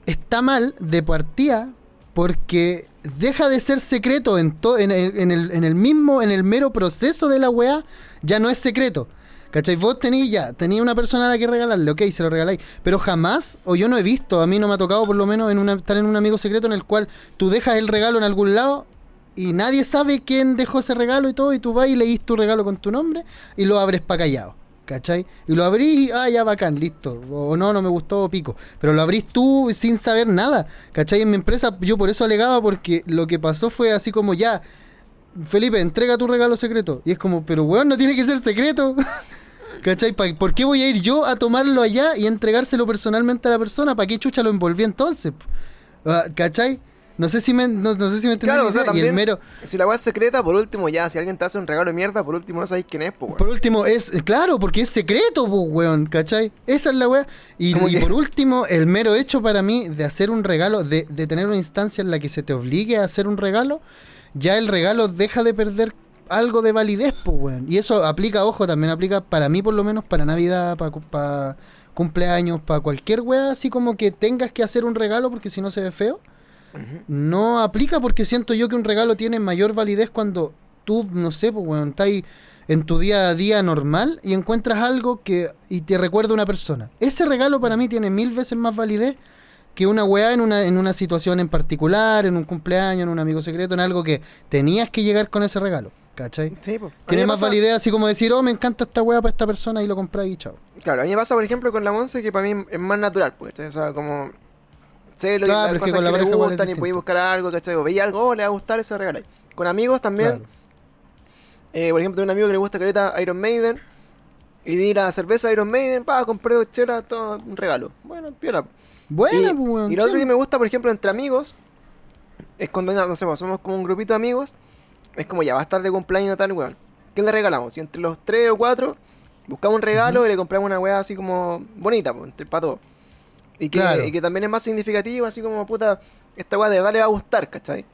está mal de partida porque deja de ser secreto en, to- en, el- en el, mismo, en el mero proceso de la weá, ya no es secreto. ¿Cachai? Vos tenís ya, tenía una persona a la que regalarle, ok, se lo regaláis. Pero jamás, o yo no he visto, a mí no me ha tocado por lo menos en una, estar en un amigo secreto en el cual tú dejas el regalo en algún lado y nadie sabe quién dejó ese regalo y todo, y tú vas y leís tu regalo con tu nombre y lo abres pa' callado. ¿Cachai? Y lo abrís y, ah, ya bacán, listo. O no, no me gustó, pico. Pero lo abrís tú sin saber nada. ¿Cachai? En mi empresa yo por eso alegaba porque lo que pasó fue así como ya, Felipe, entrega tu regalo secreto. Y es como, pero weón, no tiene que ser secreto. ¿Cachai? ¿Por qué voy a ir yo a tomarlo allá y entregárselo personalmente a la persona? ¿Para qué chucha lo envolví entonces? Ah, ¿Cachai? No sé si me, no, no sé si me Claro, la o sea, idea. Y el también. mero, Si la weá es secreta, por último, ya, si alguien te hace un regalo de mierda, por último no sabéis quién es, weón. Por último, es claro, porque es secreto, pues, weón, ¿cachai? Esa es la weá. Y, y por último, el mero hecho para mí de hacer un regalo, de, de tener una instancia en la que se te obligue a hacer un regalo, ya el regalo deja de perder algo de validez, pues, weón. Y eso aplica, ojo, también aplica para mí, por lo menos, para Navidad, para cumpleaños, para cualquier weá, así como que tengas que hacer un regalo porque si no se ve feo. No aplica porque siento yo que un regalo tiene mayor validez cuando tú, no sé, pues, weón, estás en tu día a día normal y encuentras algo que y te recuerda a una persona. Ese regalo para mí tiene mil veces más validez que una weá en una, en una situación en particular, en un cumpleaños, en un amigo secreto, en algo que tenías que llegar con ese regalo. ¿Cachai? Sí, pues. Tiene más pasa- validez así como decir, oh, me encanta esta weá para esta persona y lo compras y chao. Claro, a mí me pasa, por ejemplo, con la Monse, que para mí es más natural, pues. O sea, como... Lo Claro, las que cosas con la que, le gustan y podéis buscar algo, ¿cachai? O veis algo, oh, le va a gustar, eso regaláis. Con amigos también, Claro. eh, por ejemplo, tengo un amigo que le gusta careta Iron Maiden, y vi la cerveza Iron Maiden, pa, compré dos chelas, todo un regalo. Bueno, piola. Buena, y, pues, weón. y lo otro que me gusta, por ejemplo, entre amigos, es cuando, no sé, pues, somos como un grupito de amigos, es como ya va a estar de cumpleaños tal weón. ¿Qué le regalamos? Y entre los tres o cuatro, buscamos un regalo y le compramos una weá así como bonita, pues, entre, para todos. Y que, Claro. y que también es más significativo, así como, puta, esta weá de verdad le va a gustar, ¿cachai?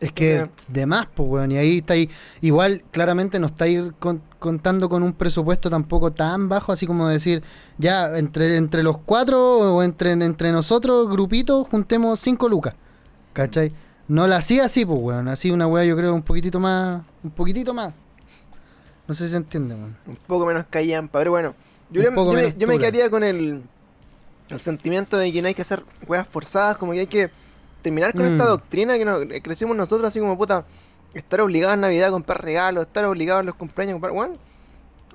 Es que de más, pues, weón. Y ahí está ahí. Igual, claramente no estáis con- contando con un presupuesto tampoco tan bajo, así como decir, ya, entre, entre los cuatro o entre, entre nosotros, grupitos, juntemos cinco lucas. ¿Cachai? No la hacía así, pues, weón. Así una weá, yo creo, un poquitito más. Un poquitito más. No sé si se entiende, weón. Un poco menos callampa, pero bueno. Yo, yo me, yo me quedaría con el, el sentimiento de que no hay que hacer weas forzadas, como que hay que terminar con Mm. esta doctrina que nos, que crecimos nosotros así como puta, estar obligados en Navidad a comprar regalos, estar obligados en los cumpleaños a comprar, bueno,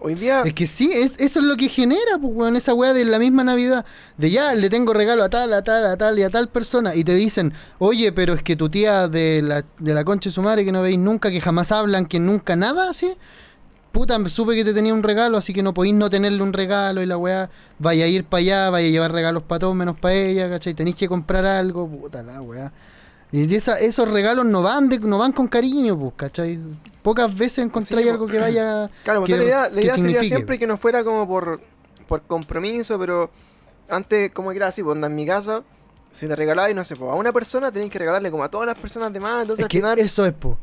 Hoy día, Es que sí, es, eso es lo que genera, pues, weón, esa weá de la misma Navidad. De ya, le tengo regalo a tal, a tal, a tal y a tal persona. Y te dicen, oye, pero es que tu tía de la, de la concha de su madre que no veis nunca, que jamás hablan, que nunca nada, así. Puta, supe que te tenía un regalo, así que no podéis no tenerle un regalo y la weá. Vaya a ir para allá, vaya a llevar regalos para todos menos para ella, ¿cachai? Tenéis que comprar algo, puta la weá. Y esa- esos regalos no van de, no van con cariño, pues, ¿cachai? Pocas veces encontráis Sí, algo que vaya. claro, pues que- la idea, la que idea sería siempre que no fuera como por, por compromiso, pero antes, como que era así, pues en mi casa, si te regalabas, no sé, pues a una persona tenías que regalarle como a todas las personas demás, entonces Es al que final eso es, po.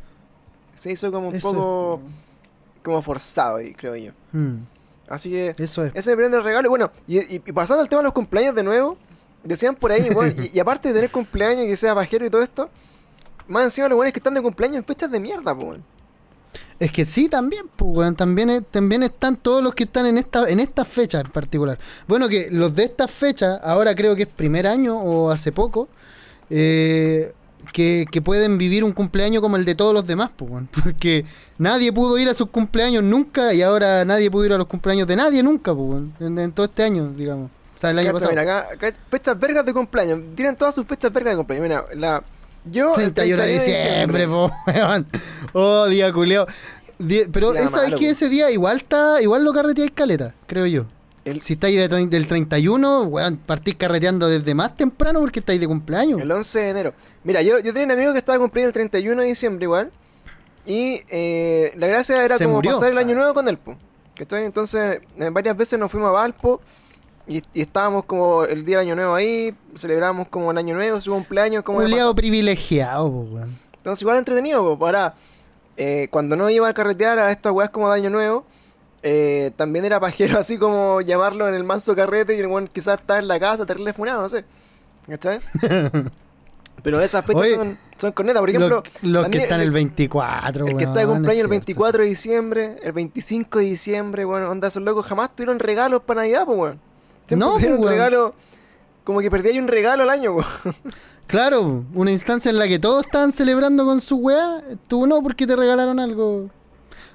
se hizo como un Eso poco po. Como forzado ahí, creo yo. Mm, Así que eso es. ese me prende el regalo. Y bueno, y, y- y pasando al tema de los cumpleaños de nuevo, decían por ahí, igual, y, y aparte de tener cumpleaños y que sea bajero y todo esto, más encima los buenos que están de cumpleaños en fechas de mierda, pues. Es que sí, también, pues, weón, también, también están todos los que están en esta en estas fechas en particular. Bueno, que los de estas fechas, ahora creo que es primer año o hace poco, eh, que, que pueden vivir un cumpleaños como el de todos los demás, pues, weón, porque nadie pudo ir a sus cumpleaños nunca y ahora nadie pudo ir a los cumpleaños de nadie nunca, pues, en, en todo este año, digamos. O sea, el año Cacha, pasado. Mira, acá, acá fechas vergas de cumpleaños. Tienen todas sus fechas vergas de cumpleaños. Mira, la, yo. el 31 de diciembre, po, weón. Oh, día culiao. Di- Pero esa es que ese día igual está, igual lo carreteáis caleta, creo yo. El, Si estáis de del 31, weón, partís carreteando desde más temprano porque estáis de cumpleaños. el 11 de enero. Mira, yo, yo tenía un amigo que estaba cumpliendo el 31 de diciembre igual. Y eh, la gracia era Se como murió. pasar el año Ah. nuevo con él, po. ¿Cachai? Entonces, eh, varias veces nos fuimos a Valpo. Y, y estábamos como el día del año nuevo ahí. Celebramos como el año nuevo, su cumpleaños, como Culeado privilegiado, weón. Entonces igual entretenido, po. Ahora, eh, cuando no iba a carretear a estas weas como de año nuevo, eh, también era pajero así como llamarlo en el manso carrete y el weón quizás está en la casa, tenerle funado, no sé. ¿Cachai? Pero esas fechas Oye, son, son cornetas, por ejemplo. Los, que están el- el 24, El que está de cumpleaños el cierto. 24 de diciembre, el 25 de diciembre, bueno, onda, esos locos jamás tuvieron regalos para Navidad, pues, weón. Siempre No, tuvieron pues, regalo, como que perdí ahí un regalo al año, weón. Claro, una instancia en la que todos estaban celebrando con su weá, tú no porque te regalaron algo.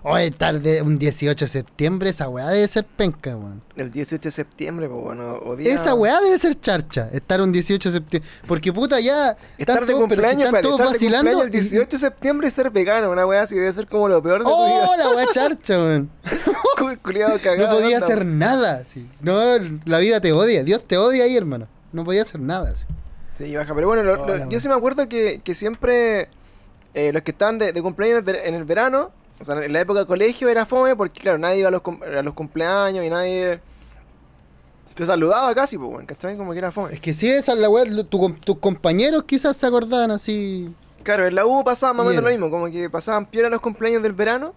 Oye, tarde, un 18 de septiembre, esa weá debe ser penca, weón. El 18 de septiembre, pues, bueno, o día- Esa weá debe ser charcha, estar un 18 de septiembre. Porque puta, ya Estar de pero cumpleaños, están todos de vacilando. cumpleaños el y- 18 de septiembre y ser vegano, una weá así debe ser como lo peor de tu ¡Oh, vida. la weá charcha, weón! Cul- culiao cagado. No podía hacer nada, sí. No, la vida te odia, Dios te odia ahí, hermano. No podía hacer nada, sí. Sí, baja, pero bueno, lo- Oh, lo- yo sí me acuerdo que, que siempre eh, los que estaban de, de cumpleaños en el verano, o sea, en la época de colegio era fome porque, claro, nadie iba a los, a los cumpleaños y nadie te saludaba casi, pues, bueno, ¿cachai? Como que era fome. Es que sí, esa es la weá, tu tus compañeros quizás se acordaban así. Claro, en la U pasaba más o menos lo mismo, como que pasaban peor los cumpleaños del verano,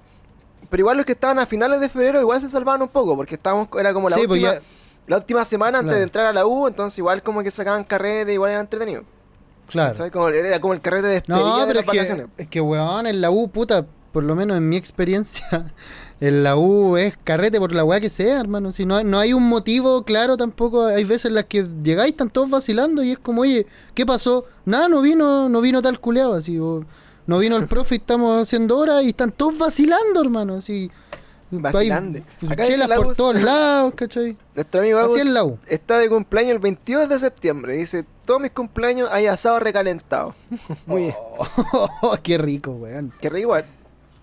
pero igual los que estaban a finales de febrero igual se salvaban un poco, porque estábamos, era como la Sí, pues última, ya- la última semana antes Claro. de entrar a la U, entonces igual como que sacaban carrete, igual era entretenido. Claro. ¿cachai? Como, era como el carrete de despedida No, de las es que, es que, weón, en la U, puta, por lo menos en mi experiencia, en la U es carrete por la weá que sea, hermano. Si no, hay- no hay un motivo claro tampoco, hay veces en las que llegáis, están todos vacilando y es como, oye, ¿qué pasó? Nada, no vino, no vino tal culeado, así, o no vino el profe y estamos haciendo horas y están todos vacilando, hermano, así. Hay Acá dice chelas la por todos lados, ¿cachai? Nuestro amigo Agus es la U. está de cumpleaños el 22 de septiembre. Dice, todos mis cumpleaños hay asado recalentado. Muy bien. Oh, qué rico, weón. Que re igual.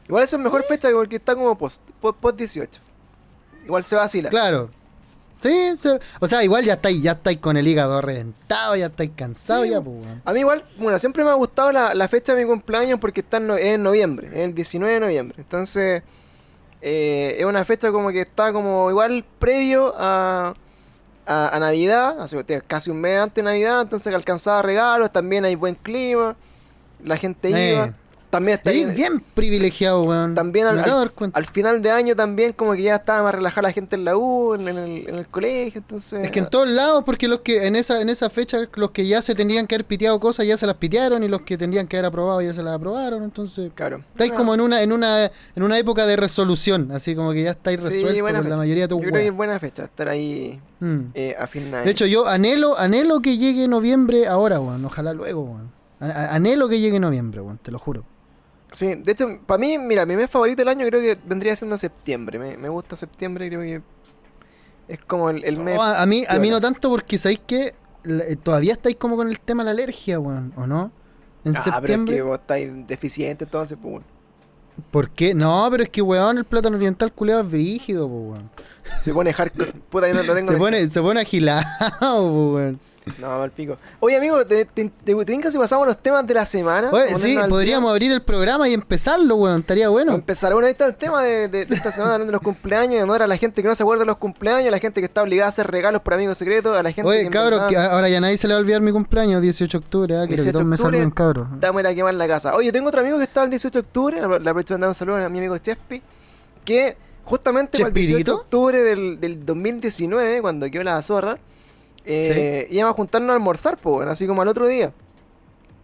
Igual eso es mejor fecha porque está como post, post, post 18. Igual se vacila. Claro. Sí, sí, o sea, igual ya estáis, ya estáis con el hígado reventado, ya estáis cansados, Sí, ya, pues. A mí igual, bueno, siempre me ha gustado la, la fecha de mi cumpleaños porque está en, no- en noviembre, es el 19 de noviembre. Entonces, eh, es una fecha como que está como igual previo a, a, a Navidad, casi un mes antes de Navidad, entonces que alcanzaba regalos, también hay buen clima, la gente Eh. iba. También está ahí- bien privilegiado, weón. También al, al- final de año también como que ya estaba más relajada la gente en la U, en, el, en el colegio, entonces... Es que en todos lados, porque los que en esa en esa fecha, los que ya se tendrían que haber piteado cosas, ya se las pitearon, y los que tendrían que haber aprobado, ya se las aprobaron, entonces... Claro. Estáis Una- como en una, en una, en una época de resolución, así como que ya estáis Sí, resueltos con la mayoría de tus Yo creo que es buena fecha estar ahí Mm. eh, a fin de año. De hecho, yo anhelo, anhelo que llegue noviembre ahora, weón. Ojalá luego, weón. A- Anhelo que llegue noviembre, weón, te lo juro. Sí, de hecho, para mí, mira, mi mes favorito del año creo que vendría siendo septiembre. Me, me gusta septiembre, creo que es como el, el mes. No, a, a mí, a mí no tanto porque sabéis que eh, todavía estáis como con el tema de la alergia, weón, ¿o no? En Ah, pero es septiembre. que vos estáis deficiente, entonces, pues bueno. ¿Por qué? No, pero es que weón, el plátano oriental culeado es brígido, po, weón. Se pone hardcore. Puta, yo no lo tengo. Se pone, se pone agilado, po, weón. No, mal pico. Oye, amigo, ¿te, te, te, te si pasamos los temas de la semana? Oye, sí, podríamos abrir el programa y empezarlo, weón. Estaría bueno. Empezar, bueno, ahí está el tema de, de- de esta semana hablando de los cumpleaños, en honor a la gente que no se acuerda de los cumpleaños, a la gente que está obligada a hacer regalos por amigos secretos, a la gente Oye, que cabros, que ahora ya nadie se le va a olvidar mi cumpleaños, 18 de octubre, ah, quiero 18 que todos me saluden, cabros. Estamos a quemar la casa. Oye, tengo otro amigo que está el 18 de octubre, la aprovecho de mandar un saludo a mi amigo Chespi, que justamente para el 18 de octubre del, del 2019, cuando quedó la zorra, eh, íbamos a juntarnos a almorzar, pues, así como al otro día.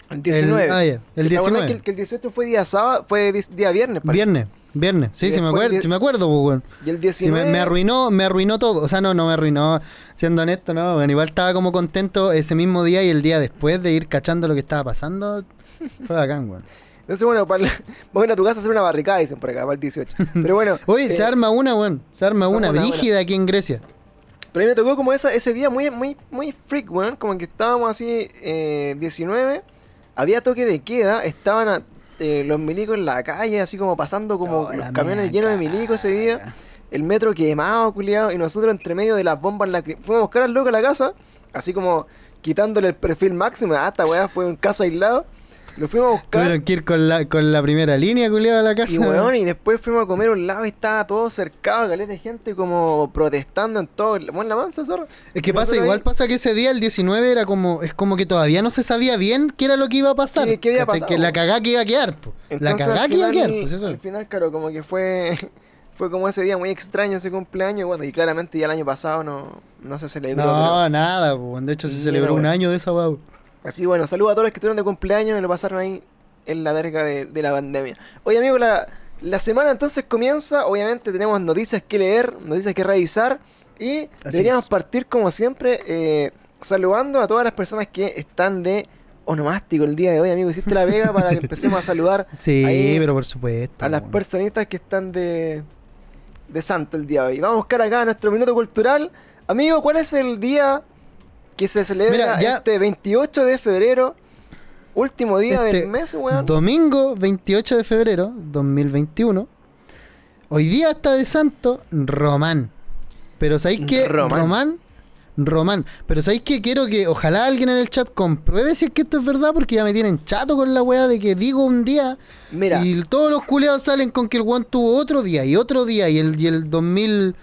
El 19. El, ah, ya, el ¿Te acuerdas 19. Que el, que el 18 fue día sábado, fue día viernes, parece? Viernes, viernes. Sí, Y sí me acuerdo, die- sí me acuerdo. Y el Sí, 19. me, me arruinó, me arruinó todo. O sea, no, no me arruinó. Siendo honesto, no. Bueno, igual estaba como contento ese mismo día y el día después de ir cachando lo que estaba pasando. Fue bacán, weón. Entonces, bueno, para vamos a tu casa a hacer una barricada, dicen por acá, para el 18. Pero bueno. Oye, eh, se arma una, weón. Se arma se una, arma una, brígida aquí en Grecia. Pero a mí me tocó como esa, ese día muy, muy, muy freak, weón. Como que estábamos así, eh, 19. Había toque de queda. Estaban a- eh, los milicos en la calle, así como pasando como Oh, los la camiones llenos de milicos ese día. El metro quemado, culiado. Y nosotros entre medio de las bombas lacri- Fuimos a buscar al loco a la casa. Así como quitándole el perfil máximo. Ah, esta weá fue un caso aislado. Lo fuimos a buscar. Tuvieron que ir con la, con la primera línea, culiado, a la casa. Y weón, y después fuimos a comer a un lado y estaba todo cercado, caleta de gente como protestando en todo. Bueno, la mansa, zorro. Es que Y pasa, igual ahí- pasa que ese día, el 19, era como, es como que todavía no se sabía bien qué era lo que iba a pasar. Sí, qué había pasado, Que la weón. cagá que iba a quedar, po. La cagá que iba a quedar, pues eso. Al final, claro, como que fue fue como ese día muy extraño ese cumpleaños. Bueno, y claramente ya el año pasado no, no se celebró. No, nada, po. De hecho, se celebró un año de esa weá. Así bueno, saludos a todos los que estuvieron de cumpleaños y lo pasaron ahí en la verga de, de la pandemia. Oye, amigo, la, la semana entonces comienza. Obviamente tenemos noticias que leer, noticias que revisar. Y Así deberíamos es. partir, como siempre, eh, saludando a todas las personas que están de onomástico el día de hoy, amigo. Hiciste la vega para que empecemos a saludar Sí, Ahí, pero por supuesto. a las personitas que están de, de santo el día de hoy. Vamos a buscar acá nuestro minuto cultural. Amigo, ¿cuál es el día que se celebra Mira, ya- este 28 de febrero? Último día Este del mes, weón. Domingo 28 de febrero 2021. Hoy día está de santo Román. Pero ¿sabéis qué? Román. Román. Román. Pero ¿sabéis qué? Quiero que ojalá alguien en el chat compruebe si es que esto es verdad porque ya me tienen chato con la weá de que digo un día Mira, y todos los culeados salen con que el weón tuvo otro día y otro día y el, y el 2000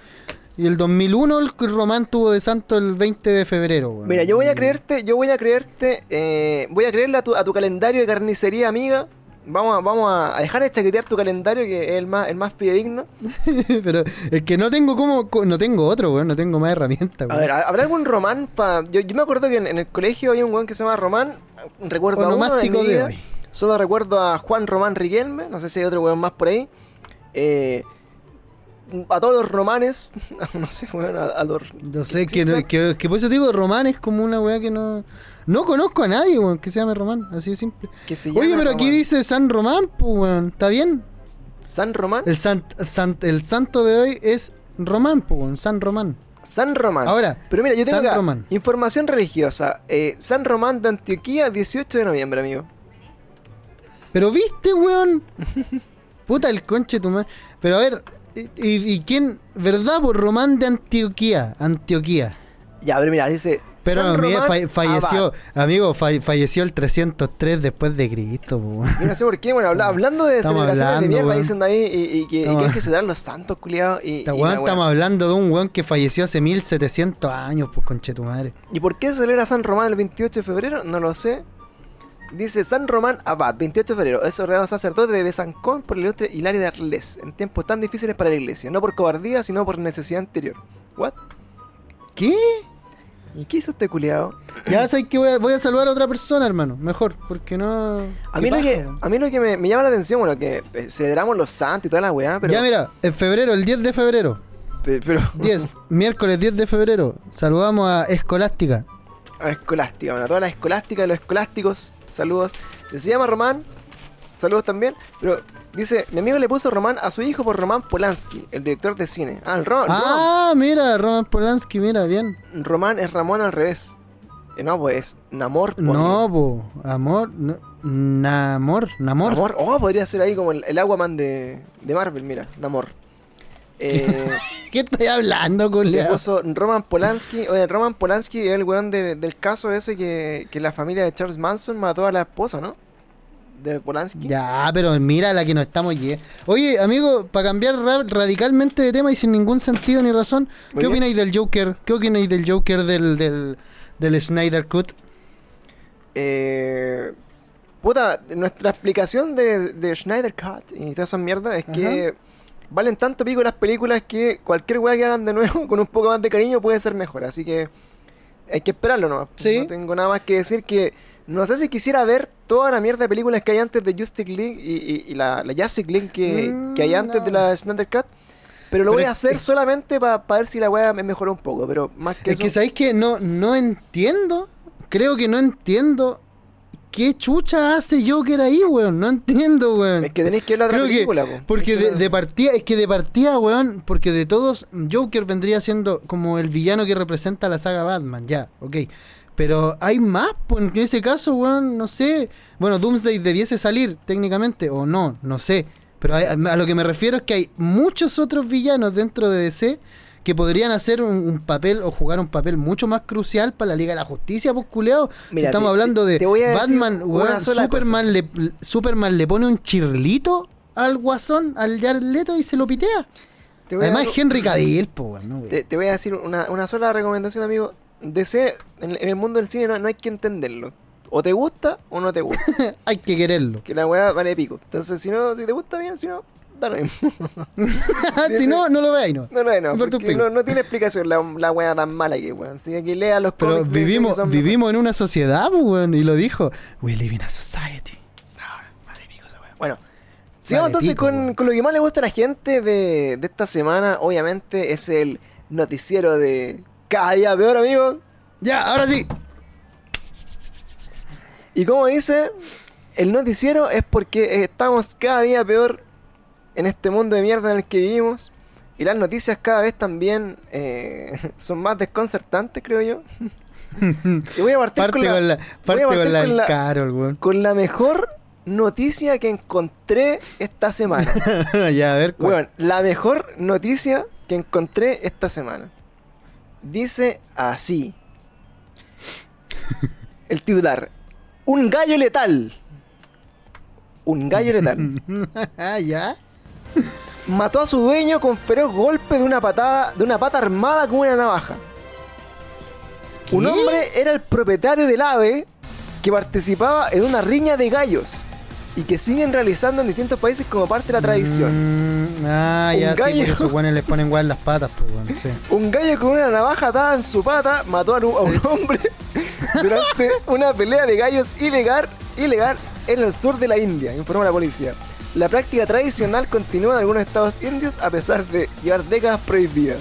y el 2001 el Román tuvo de santo el 20 de febrero. weón. mira, yo voy a creerte, yo voy a creerte, eh, voy a creerle a tu, a tu calendario de carnicería, amiga. Vamos a, vamos a dejar de chaquetear tu calendario, que es el más, el más fidedigno. Pero es que no tengo como no tengo otro, weón, no tengo más herramientas. A ver, ¿habrá algún román? pa- Yo, yo me acuerdo que en, en el colegio había un weón que se llama Román. Recuerdo a uno de hoy. Solo recuerdo a Juan Román Riquelme. No sé si hay otro weón más por ahí. Eh, a todos los romanes. no sé, weón, a, a los. No sé, que, no- que, que por eso digo, Román es como una weá que no. No conozco a nadie, weón, que se llame Román, así de simple. Oye, pero aquí dice San Román, pues, weón, ¿está bien? San Román. El, sant, sant- el santo de hoy es Román, pues, weón, San Román. San Román. Ahora, pero mira, yo tengo San acá Román. información religiosa. Eh, San Román de Antioquía, 18 de noviembre, amigo. Pero viste, weón. Puta el conche tu madre. Pero a ver, ¿y, y quién? ¿Verdad? Por Román de Antioquía. Antioquía. Ya, pero mira, dice. Pero San a Román fa- falleció, Abad. amigo, fa- falleció el 303 después de Cristo. Yo no sé por qué, bueno, habla- hablando de Estamos celebraciones de mierda, weón. dicen ahí, y, y que, y Estamos- que que celebrar los santos, culiados. Y, weón, estamos hablando de un weón que falleció hace 1700 años, pues conche tu madre. ¿Y por qué se celebra San Román el 28 de febrero? No lo sé. Dice San Román Abad, 28 de febrero, es ordenado sacerdote de Besancón por el ilustre Hilario de Arles, en tiempos tan difíciles para la iglesia, no por cobardía, sino por necesidad anterior. ¿What? ¿Qué? ¿Y qué hizo este culiado? Ya sabes que voy a, voy a saludar a otra persona, hermano. Mejor, porque no. A mí, lo que, a mí lo que me, me llama la atención, bueno, que eh, celebramos los santos y toda la weá, pero... Ya mira, en febrero, el 10 de febrero. pero 10, miércoles 10 de febrero. Saludamos a Escolástica. A escolástica, bueno, a toda la escolástica y los escolásticos, saludos. Se llama Román, saludos también. Pero dice, mi amigo le puso Román a su hijo por Román Polanski, el director de cine. Ah, el Ro- Ah, mira, Roman Polanski, mira, bien. Rom- Román es Ramón al revés. Eh, no, pues es Namor. ponle. No, po, amor, no, Namor, Namor. Namor. Oh, podría ser ahí como el, el Aquaman de, de Marvel, mira, Namor. Eh, ¿Qué estoy hablando, le culiao? puso Roman Polanski. Oye, Roman Polanski es el weón de- del caso ese que, que la familia de Charles Manson mató a la esposa, ¿no? De Polanski. Ya, pero mira la que nos estamos llegando. Oye, amigo, para cambiar ra- radicalmente de tema y sin ningún sentido ni razón, Muy ¿qué bien. opináis del Joker? ¿Qué opináis del Joker del, del, del Snyder Cut? Eh, puta, nuestra explicación de, de Schneider Cut y todas esas mierdas es que valen tanto pico las películas que cualquier weá que hagan de nuevo con un poco más de cariño puede ser mejor. Así que hay que esperarlo nomás. Sí. No tengo nada más que decir que no sé si quisiera ver toda la mierda de películas que hay antes de Justice League y, y- y la, la Justice League que, Mm, que hay antes no. de la Snyder Cut. Pero lo Pero voy a hacer es- solamente para ver si la weá me mejora un poco. Pero más que Es eso. que sabéis que no, no entiendo, creo que no entiendo qué chucha hace Joker ahí, weón. No entiendo, weón. es que tenéis que ver la otra Creo que- película. po. Porque Es que de, no- de partida, es que de partida, weón, porque de todos, Joker vendría siendo como el villano que representa la saga Batman, ya, ok. Pero hay más, pues en ese caso, weón, no sé. Bueno, Doomsday debiese salir técnicamente, o no, no sé. Pero hay- a lo que me refiero es que hay muchos otros villanos dentro de DC que podrían hacer un, papel o jugar un papel mucho más crucial para la Liga de la Justicia, pues culeado. Si estamos te- hablando de te voy a decir Batman, weón, Superman le, Superman le pone un chirlito al guasón, al Jared Leto y se lo pitea. Además dar- Henry Cavill, po, weón, no. Te, te voy a decir una, una sola recomendación, amigo. DC, en, en el mundo del cine no, no hay que entenderlo. O te gusta o no te gusta. Hay que quererlo. que la weá vale pico. Entonces, si no, si te gusta bien, si no, da lo mismo. si no, no lo veáis, no. No, no, no, porque no, no tiene explicación la, la weá tan mala que weón. Así que lea los Pero que vivimos, vivimos en una sociedad, weón, y lo dijo. We live in a society. Vale pico esa weá. Bueno. Sigamos Vale entonces pico, con, con lo que más le gusta a la gente de, de esta semana. Obviamente es el noticiero de cada día peor, amigo. Ya, ahora sí. Y como dice, el noticiero es porque estamos cada día peor en este mundo de mierda en el que vivimos. Y las noticias cada vez también eh, son más desconcertantes, creo yo. y voy a partir Parte con la, con la, voy a parte partir con la con del la- Carol, weón. con la mejor noticia que encontré esta semana. ya, a ver. ¿cuál? Bueno, la mejor noticia que encontré esta semana. Dice así. El titular. Un gallo letal. Un gallo letal. Ya. Mató a su dueño con feroz golpe de una patada, de una pata armada con una navaja. Un hombre era el propietario del ave que participaba en una riña de gallos y que siguen realizando en distintos países como parte de la tradición. Mm, ah, Un ya, sí, gallo. por eso, weones les ponen weón en las patas, pues. Sí. Un gallo con una navaja atada en su pata mató a un, hombre durante una pelea de gallos ilegal, ilegal en el sur de la India, informó la policía. La práctica tradicional continúa en algunos estados indios a pesar de llevar décadas prohibidas.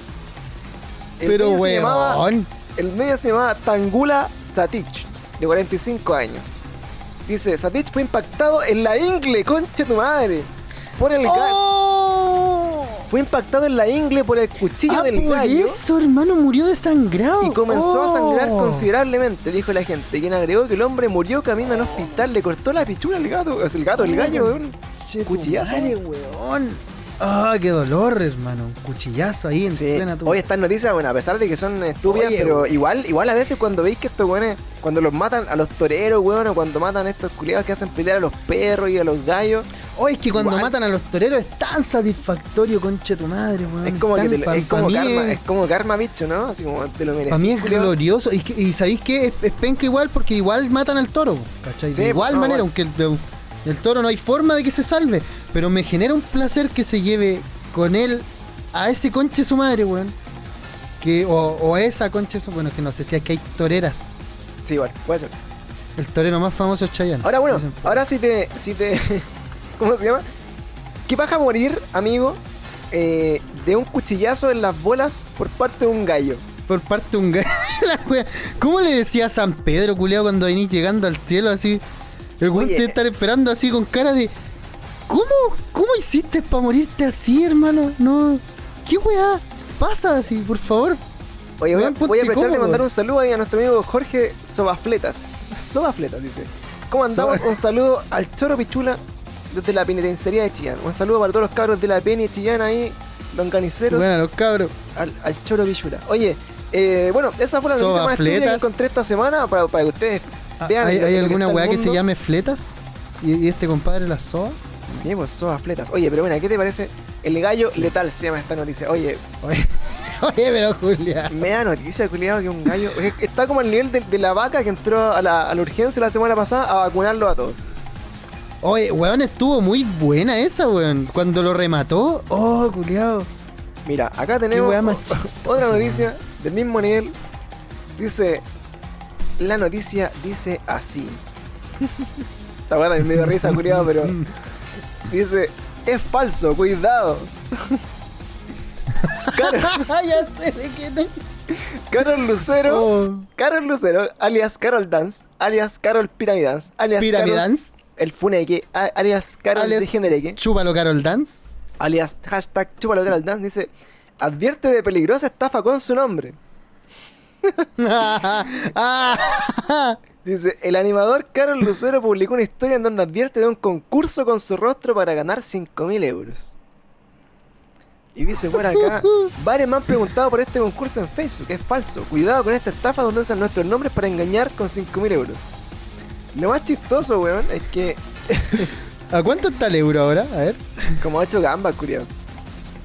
El Pero, niño se llamaba- el niño se llamaba Tangula Satich, de 45 años. Dice, Satich fue impactado en la ingle, concha tu madre. Por el ¡Oh! Fue impactado en la ingle por el cuchillo Ah, del por gallo. eso, hermano, murió desangrado. Y comenzó a sangrar Oh. considerablemente, dijo la gente, quien agregó que el hombre murió camino al hospital, le cortó la pichula al gato, es el gato, el gallo, weón. Cuchillazo. madre, weón. Ah, qué dolor, hermano. Un cuchillazo ahí en Sí. plena tu... Hoy estas noticias, bueno, a pesar de que son estúpidas, Oye, pero weón. igual, igual a veces cuando veis que estos weones, cuando los matan a los toreros, weón, o cuando matan a estos culiados que hacen pelear a los perros y a los gallos, Oh, es que cuando matan a los toreros es tan satisfactorio, conche tu madre, weón. es como que te lo- es como karma, es- es como karma bicho, ¿no? Así como te lo mereces. Para mí es glorioso. Y, que- y ¿sabéis qué? Es, es penca igual porque igual matan al toro, ¿cachai? Sí, de igual no, manera, bueno. aunque el, toro no hay forma de que se salve. Pero me genera un placer que se lleve con él a ese conche su madre, weón. Que, o, o a esa conche su... Bueno, que no sé si que hay toreras. Sí, igual, puede ser. El torero más famoso es Chayanne. Ahora bueno, ahora si te, si te, ¿cómo se llama? ¿Qué paja morir, amigo, eh, de un cuchillazo en las bolas por parte de un gallo? Por parte de un gallo. ¿Cómo le decía a San Pedro, culeado, cuando venís llegando al cielo así? El Oye. te estar esperando así con cara de. ¿Cómo? ¿Cómo hiciste para morirte así, hermano? No. ¿Qué weá? Pasa así, por favor. Oye, voy, a- voy a aprovechar de mandar un saludo ahí a nuestro amigo Jorge Sobafletas. Sobafletas, dice. ¿Cómo andamos? Soba- Un saludo al Choro Pichula desde la penitenciaría de Chillán. Un saludo para todos los cabros de la Peni de Chillán ahí, longaniceros, Bueno, los cabros. al, al Choro Pichula. Oye, eh, bueno, esa fue la noticia más que encontré esta semana para, para que ustedes vean. ¿Hay, alguna weá que se llame fletas? ¿Y, y este compadre la soa? Sí, pues Sobafletas. Oye, pero bueno, ¿qué te parece? El gallo letal se llama esta noticia. Oye, Oye, oye, pero Julia. Me da noticia, culiado, que un gallo. Está como al nivel de, de la vaca que entró a la, a la urgencia la semana pasada a vacunarlo a todos. Oye, weón, estuvo muy buena esa, weón. Cuando lo remató, oh, culiao. Mira, acá tenemos otra noticia del mismo nivel. Dice. La noticia dice así. Esta weá también me dio risa, culiado, pero. Dice. Es falso, cuidado. Carol. Carol Lucero. Oh, Carol Lucero, alias Carol Dance, alias Carol Piramidance, alias Piramidance. El Funeque, a- alias Carol Alias- Degenereque, Chúpalo, Carol Dance. alias hashtag Chúpalo Carol Dance, dice, advierte de peligrosa estafa con su nombre. Dice, el animador Carol Lucero publicó una historia en donde advierte de un concurso con su rostro para ganar 5.000 euros. Y dice por acá, varios me han preguntado por este concurso en Facebook, es falso. Cuidado con esta estafa donde usan nuestros nombres para engañar con 5.000 euros. Lo más chistoso, weón, es que ¿A cuánto está el euro ahora? A ver. como 8 gambas, curioso.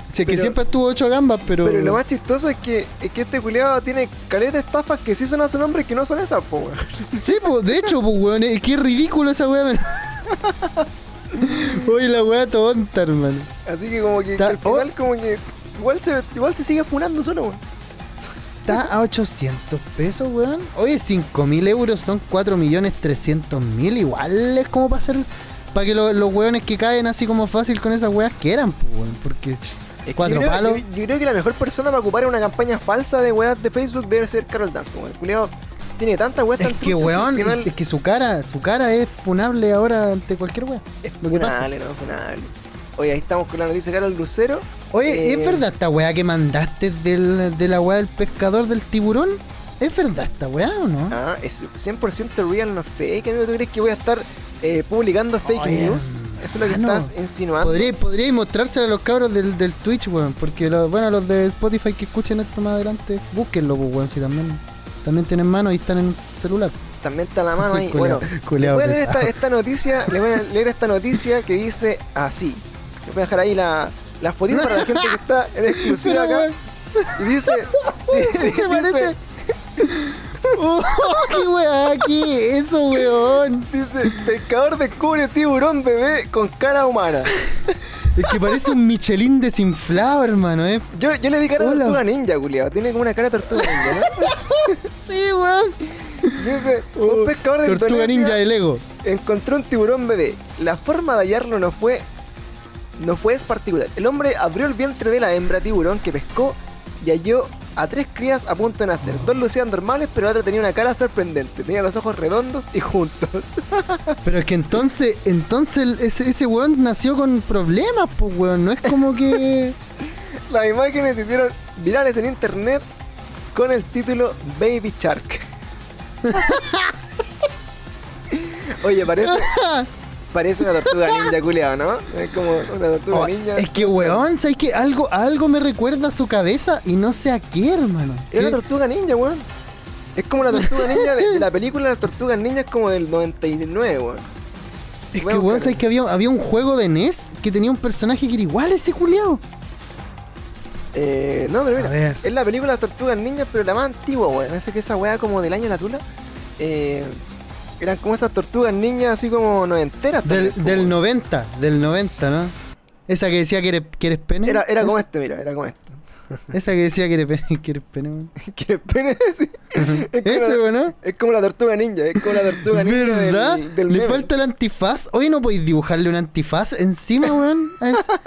Si es que siempre estuvo 8 gambas, pero. Pero lo más chistoso es que, es que este culiado tiene caleta de estafas que sí son a su nombre y que no son esas, po, weón. Sí, pues, de hecho, pues, weón, es que es ridículo esa weá. men. Oye, la weá tonta, hermano. Así que como que, Ta- al final como que igual se, igual se sigue funando solo, weón. Está a 800 pesos, weón. Oye, 5.000 euros son 4.300.000. Igual es como para hacer. Para que lo- los weones que caen así como fácil con esas weas quieran, pues, weón. Porque Es que cuatro yo creo, palos. Yo, yo creo que la mejor persona para ocupar una campaña falsa de weas de Facebook debe ser Carol Dance, po, weón. Culiado tiene tantas weas Es que, weón, final es, que su cara, su cara es funable ahora ante cualquier wea. es que funable, no, funable. Oye, ahí estamos con la noticia de Carol Lucero. Oye, Eh, ¿es verdad esta weá que mandaste del, de la weá del pescador del tiburón? ¿Es verdad esta weá o no? Ah, es 100% real, no fake, amigo. ¿Tú crees que voy a estar eh, publicando fake news? Eso es lo que estás insinuando. Podría, podría mostrárselo a los cabros del, del Twitch, weón. Porque, los, bueno, los de Spotify que escuchen esto más adelante, búsquenlo, pues, weón. Si también, también tienen mano y están en celular. También está la mano ahí. Culeado- bueno, culeado les voy a leer esta, noticia, les voy a leer esta noticia que dice así. Voy a dejar ahí la, la fotito para la gente que está en exclusiva acá. Y dice, ¿Qué parece? Oh, ¡Qué weá! ¿Qué es eso, weón? dice, pescador descubre tiburón bebé con cara humana. Es que parece un Michelin desinflado, hermano, ¿eh? Yo, yo le vi cara de tortuga ninja, culiado. Tiene como una cara de tortuga ninja, ¿no? Sí, weón. Dice, un pescador de Oh, Tortuga Indonesia ninja de Lego. encontró un tiburón bebé. La forma de hallarlo no fue no fue es particular. El hombre abrió el vientre de la hembra tiburón que pescó y halló a tres crías a punto de nacer. Dos lucían normales, pero la otra tenía una cara sorprendente. Tenía los ojos redondos y juntos. Pero es que entonces, entonces ese, ese weón nació con problemas, pues weón. No es como que. Las imágenes se hicieron virales en internet con el título Baby Shark. Oye, parece, parece una tortuga ninja culiao, ¿no? Es como una tortuga Oh, ninja. es que weón, ¿sabes que algo, algo me recuerda a su cabeza y no sé a qué, hermano? Es una tortuga ninja, weón. Es como la tortuga ninja de, de la película Las Tortugas Ninjas como del 99, weón. Es que weón. ¿sabes que había, había un juego de NES que tenía un personaje que era igual a ese culiao? Eh, no, pero A mira, ver. es la película Las Tortugas Ninjas, pero la más antigua, weón. Ese que esa weá como del año de la tula. Eh, eran como esas tortugas ninjas así como noventeras. Del, también, del weón. 90, del 90, ¿no? Esa que decía que eres, que eres pene. Era, era como este, mira, era como este. esa que decía que eres pene, que eres pene, weón. ¿Quieres pene? Sí. Es como Ese, ¿no? Es como la tortuga ninja, es como la tortuga ninja ¿Verdad? del, del Le meme. falta el antifaz. Hoy no podéis dibujarle un antifaz encima, weón. A esa,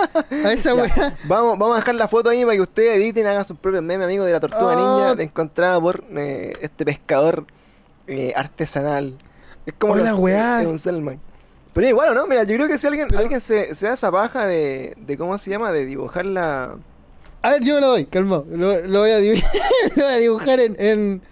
a esa weá. Vamos, vamos a dejar la foto ahí para que ustedes editen, hagan sus propios memes, amigos, de la tortuga Oh. ninja encontrada por eh, este pescador eh, artesanal. Es como Hola, los- weá. es un Selman. Pero igual, ¿no? Mira, yo creo que si alguien, alguien se, se da esa baja de, de, ¿cómo se llama? De dibujar la... A ver, yo me lo doy, calma. Lo, lo voy a dibujar, lo voy a dibujar en, en,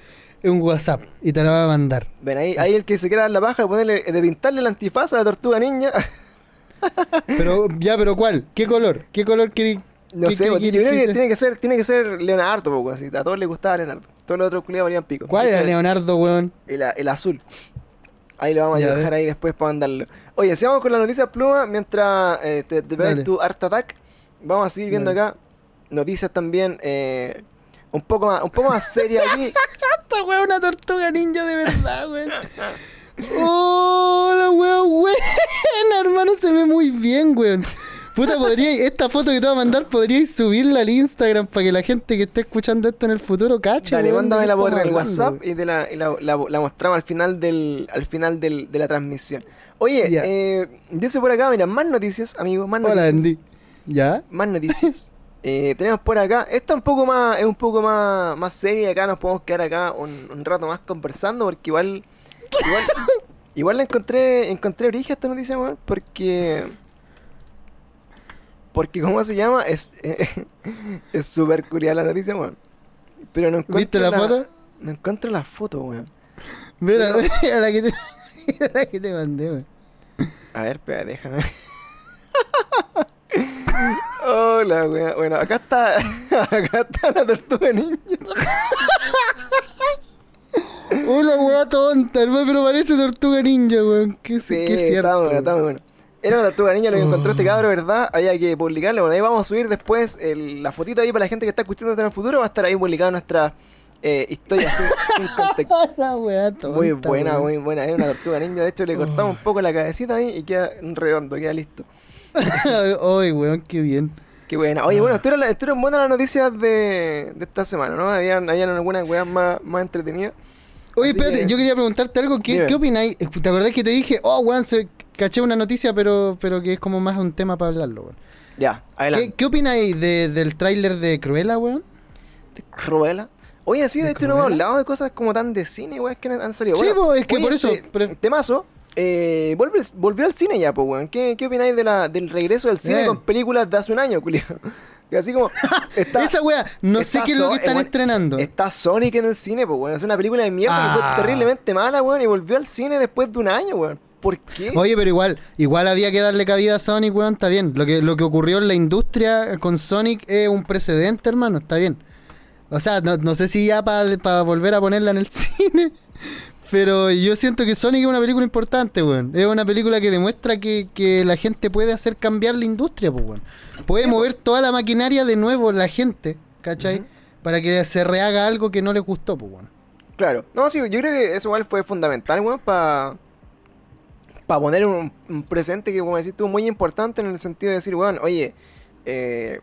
en WhatsApp y te lo voy a mandar. Ven, ahí, ahí el que se quiera dar la baja de, ponerle, de pintarle la antifaz a la tortuga ninja. Pero, ya, pero ¿cuál? ¿Qué color? ¿Qué color querí? No sé, porque yo creo que tiene que ser, tiene que ser Leonardo, po, así. A todos les gustaba Leonardo. Todos los otros culiados valían pico. ¿Cuál era Leonardo, weón? El, el azul. Ahí lo vamos a Ya, a dejar ahí después para mandarlo. Oye, si vamos con la noticia pluma, mientras eh, te, te pegas tu Art Attack, vamos a seguir viendo Dale. acá noticias también eh, un poco más, un poco más serias aquí. Esta weón es una tortuga ninja de verdad, weón. Oh, la weón, buena, hermano, se ve muy bien, weón. Puta, podría, esta foto que te voy a mandar, podríais subirla al Instagram para que la gente que esté escuchando esto en el futuro cache. Dale, mándamela por el WhatsApp y, te la, y la, la- la mostramos al final del al final del, de la transmisión. Oye, eh, dice por acá, mira, más noticias, amigos, más noticias. Hola, Andy. ¿Ya? Más noticias. Eh, tenemos por acá, esta un poco más, es un poco más, más seria, acá nos podemos quedar acá un, un rato más conversando, porque igual, igual, igual la encontré, encontré origen a esta noticia, porque, porque ¿cómo se llama? Es, es súper curiosa la noticia, weón. Pero no encuentro ¿Viste la foto? No encuentro la foto, weón. Mira, mira la que te, mira la que te mandé, weón. A ver, espera, déjame. Hola, weón. Bueno, acá está. Acá está la tortuga ninja. Hola, weá tonta, hermano, pero parece tortuga ninja, weón. Qué, Sí, qué cierto. está bueno, weón. está muy bueno. Era una tortuga niña lo que encontró este Oh. cabro, ¿verdad? Había que publicarlo. Bueno, ahí vamos a subir después el- la fotito ahí para la gente que está escuchando esto en el futuro. Va a estar ahí publicada nuestra eh, historia sin, sin contexto. la weá tonta. Muy buena, muy buena. Era una tortuga ninja. De hecho, le cortamos un poco la cabecita ahí y queda redondo, queda listo. Ay, weón, qué bien. Qué buena. Oye, bueno, estuvieron, estuvieron buenas las noticias de, de esta semana, ¿no? Habían, habían algunas weas más, más entretenidas. Oye, Así espérate, que- yo quería preguntarte algo. ¿Qué. ¿qué opináis? ¿Te acordás que te dije, oh, weón, se, caché una noticia, pero, pero que es como más un tema para hablarlo, weón? Ya, ¿Qué, adelante. qué opináis de- del tráiler de Cruella, weón? Cruella. Oye, sí, de, ¿De hecho no hemos hablado de cosas como tan de cine, weas, que han salido. Sí, Bueno, po, es que por eso, eh, pero- temazo. Eh, volvió al cine ya, pues, weón. ¿Qué, ¿Qué opináis de la, del regreso del cine Bien. con películas de hace un año, culiao? Que así como. Está, Esa weá, no sé qué es lo que eh, están bueno, estrenando. Está Sonic en el cine, pues, weón. Es una película de mierda que Ah. fue terriblemente mala, weón. Y volvió al cine después de un año, weón. ¿Por qué? Oye, pero igual, igual había que darle cabida a Sonic, weón, está bien. Lo que, lo que ocurrió en la industria con Sonic es un precedente, hermano, está bien. O sea, no, no sé si ya para volver a ponerla en el cine, pero yo siento que Sonic es una película importante, weón. Es una película que demuestra que, que la gente puede hacer cambiar la industria, pues, weón. Puede Sí, mover toda la maquinaria de nuevo la gente, ¿cachai? Para que se rehaga algo que no le gustó, pues, weón. Claro. No, sí, yo creo que eso igual fue fundamental, weón, para para poner un, un presente que, como decís tú, muy importante en el sentido de decir, weón, oye, eh,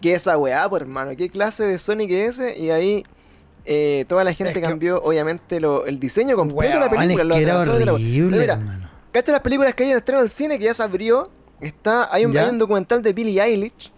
¿qué es esa weá, por hermano? ¿Qué clase de Sonic es ese? Y ahí eh, toda la gente Es que- cambió, obviamente, lo, el diseño completo de la película. que era de la- mira. ¿Cacha las películas que hay en estreno en cine que ya se abrió? Está, hay, un, ¿Ya? hay un documental de Billie Eilish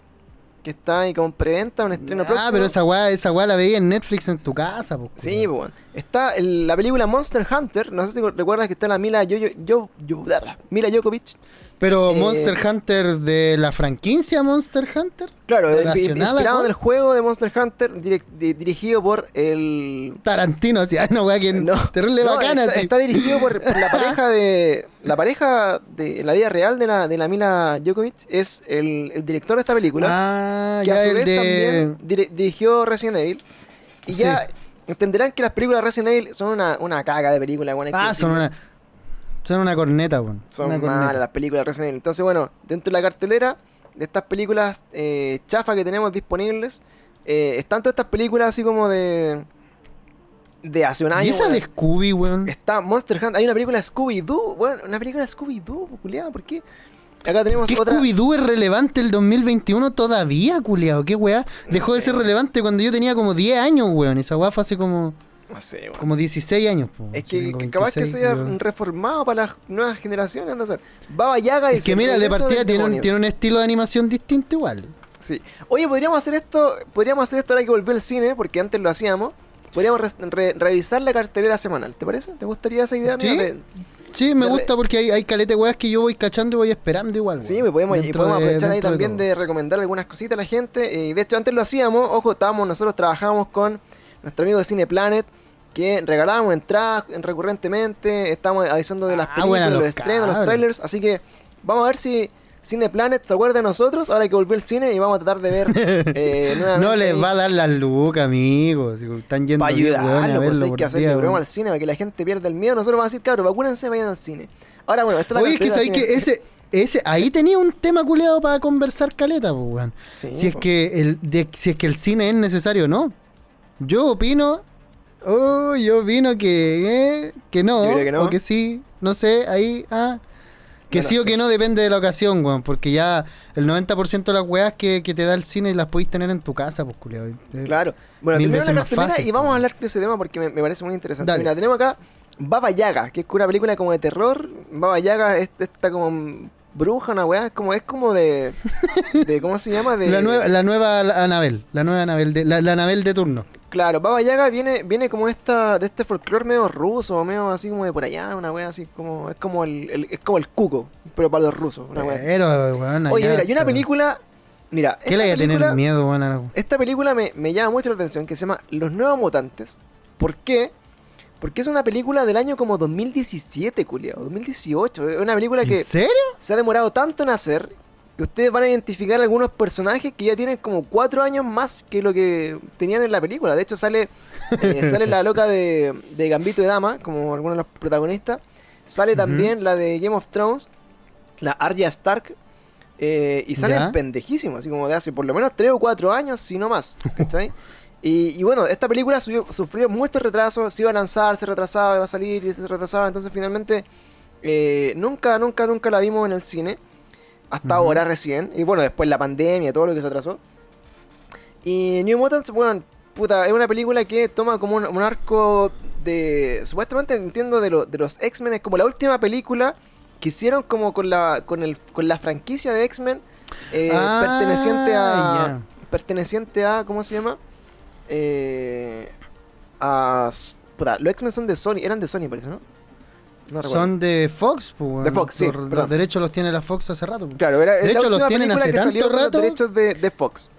que está ahí como preventa, un estreno Ah, próximo. pero esa weá, esa weá la veía en Netflix en tu casa. Sí, bueno. Está el- la película Monster Hunter. No sé si recuerdas que está la Mila Yo, Yo, Yo- Mila Jokovic. Pero Eh, Monster Hunter de la franquicia Monster Hunter. Claro, inspirado en el juego de Monster Hunter, direc- di- dirigido por el. Tarantino, así, ah, no, weá, que No, terrible no, bacana, está, está dirigido por, la pareja de. La pareja de la vida real de la, de la Mila Jokovic es el, el director de esta película. Ah, que a su el vez de. también dir- dirigió Resident Evil. Y Sí. ya entenderán que las películas de Resident Evil son una, una caga de película. bueno, Ah, son una. Son una corneta, weón. Son una corneta. malas las películas de Resident Evil. Entonces, bueno, dentro de la cartelera de estas películas eh, chafa que tenemos disponibles, eh, están todas estas películas así como de. de hace un año. ¿Y esa weón. de Scooby, weón? Está Monster Hunter. Hay una película de Scooby-Doo. Bueno, una película de Scooby-Doo, culiado. ¿Por qué? Acá tenemos ¿Qué otra. Scooby-Doo es relevante el 2021 todavía, culiao? ¿Qué weá? Dejó de sé, ser weón. relevante cuando yo tenía como 10 años, weón. Esa weá fue hace como, No sé, weón. como 16 años, po. Es que, que capaz que 26, sea weón. reformado para las nuevas generaciones. anda a ser. Baba Yaga y Es que mira, de partida tiene un, tiene un estilo de animación distinto igual. Sí. Oye, podríamos hacer esto, podríamos hacer esto ahora que volvió el cine, porque antes lo hacíamos. Podríamos re- re- revisar la cartelera semanal, ¿te parece? ¿Te gustaría esa idea? Mira, Sí. de- Sí, me gusta porque hay, hay caleta de weas que yo voy cachando y voy esperando igual. Sí, pues podemos, y podemos de- aprovechar ahí también de, recomendar algunas cositas a la gente. Y de hecho, antes lo hacíamos, ojo, estábamos, nosotros trabajábamos con nuestro amigo de Cine Planet, que regalábamos entradas recurrentemente, estamos avisando de las Ah, películas, buena, los los estrenos, los cabros. trailers. Así que vamos a ver si Cine Planet se acuerda de nosotros ahora que volvió el cine y vamos a tratar de ver eh, nuevamente. No les va a dar las lucas, amigos. Están yendo para ayudarlo, pues hay que al cine para que la gente pierda el miedo. Nosotros vamos a decir, cabrón, vacúnense, vayan al cine. Ahora, bueno, esta es la Oye, es que sabéis que ese, ese, ahí tenía un tema culeado para conversar caleta, pues, weón. Sí, si es po. que el, de- si es que el cine es necesario o no. Yo opino, oh, yo opino que, eh, que no, que no. o que sí, no sé, ahí, ah. Que No sí o sé. que no depende de la ocasión, weón, porque ya el 90% de las weas que, que te da el cine las podéis tener en tu casa, pues, culeado. Eh, Claro. Bueno, Mil veces la más cartelera fácil, y vamos a hablar de ese tema porque me, me parece muy interesante. Dale. Mira, tenemos acá Baba Yaga, que es una película como de terror. Baba Yaga es esta como bruja, una weá, es como, es como de, de. ¿Cómo se llama? De, La nueva, la nueva Anabel, la nueva Anabel de, la, la Anabel de turno. Claro, Baba Yaga viene, viene como esta, de este folclore medio ruso, medio así como de por allá, una weá así como. Es como el, el- es como el cuco, pero para los rusos, una weá así. Pero, Oye, mira, y una película. Mira, ¿Qué le a tener miedo, la- Esta película me, me llama mucho la atención, que se llama Los Nuevos Mutantes. ¿Por qué? Porque es una película del año como 2017, culiao, 2018. Es una película ¿En que serio? se ha demorado tanto en hacer que ustedes van a identificar algunos personajes que ya tienen como cuatro años más que lo que tenían en la película. De hecho, sale, eh, sale la loca de, de Gambito de Dama, como algunos de los protagonistas. Sale también la de Game of Thrones, la Arya Stark. eh, y salen Ya. pendejísimos, así como de hace por lo menos tres o cuatro años, si no más. ¿cachai? Y, y bueno, esta película subió- sufrió muchos retrasos, se iba a lanzar, se retrasaba, iba a salir y se retrasaba, entonces finalmente eh, nunca, nunca, nunca la vimos en el cine. Hasta ahora recién. Y bueno, después la pandemia, todo lo que se atrasó. Y New Mutants, bueno, puta, es una película que toma como un, un arco de... Supuestamente entiendo de, lo- de los X-Men, es como la última película que hicieron como con la, con el, con la franquicia de X-Men. eh, Ah, perteneciente a... Perteneciente a... ¿Cómo se llama? Eh, a... Puta, los X-Men son de Sony, eran de Sony parece, ¿no? No. Son de Fox, pues. De Fox, sí, Los, derechos los tiene la Fox hace rato. pues. Claro, era, De hecho, los tienen hace tanto con los rato. derechos de, de Fox.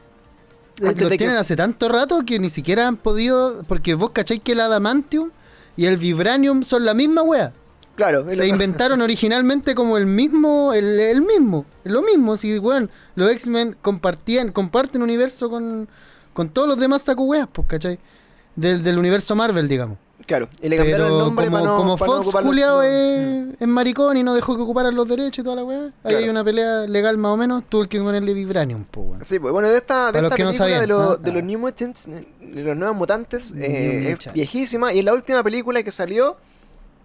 Eh, los de que- tienen hace tanto rato que ni siquiera han podido. Porque vos cacháis que el Adamantium y el Vibranium son la misma wea. Claro, Se lo- inventaron originalmente como el mismo, el, el mismo, lo mismo. Si, weón, los X-Men compartían, comparten universo con, con todos los demás saco weas, pues, ¿cachai? Del, del universo Marvel, digamos. Claro, y le cambiaron Pero el nombre como, para no, como para no Fox los- culiao no. es, es maricón y no dejó que ocuparan los derechos y toda la weá. Ahí Claro. hay una pelea legal más o menos, tuve que ponerle Vibranium, pues weón. Sí, pues bueno, de esta, de esta que no película sabían, de, los- ¿no? de los Ah. New Mutants, de los nuevos mutantes, eh, es viejísima y es la última película que salió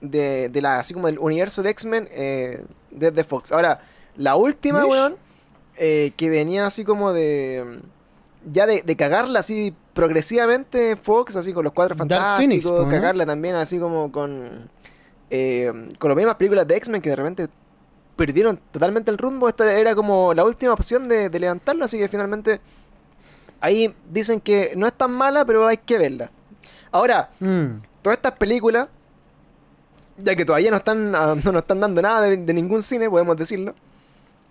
de, de la, así como del universo de X-Men eh, desde Fox. Ahora, la última, Mish. weón, eh, que venía así como de. Ya de, de cagarla así progresivamente Fox, así con los cuatro fantásticos, Phoenix, ¿no? cagarla también así como con. eh, con las mismas películas de X-Men que de repente perdieron totalmente el rumbo. Esta era como la última opción de, de levantarlo, así que finalmente ahí dicen que no es tan mala, pero hay que verla. Ahora, Mm. todas estas películas, ya que todavía no están, ah, no nos están dando nada de, de ningún cine, podemos decirlo,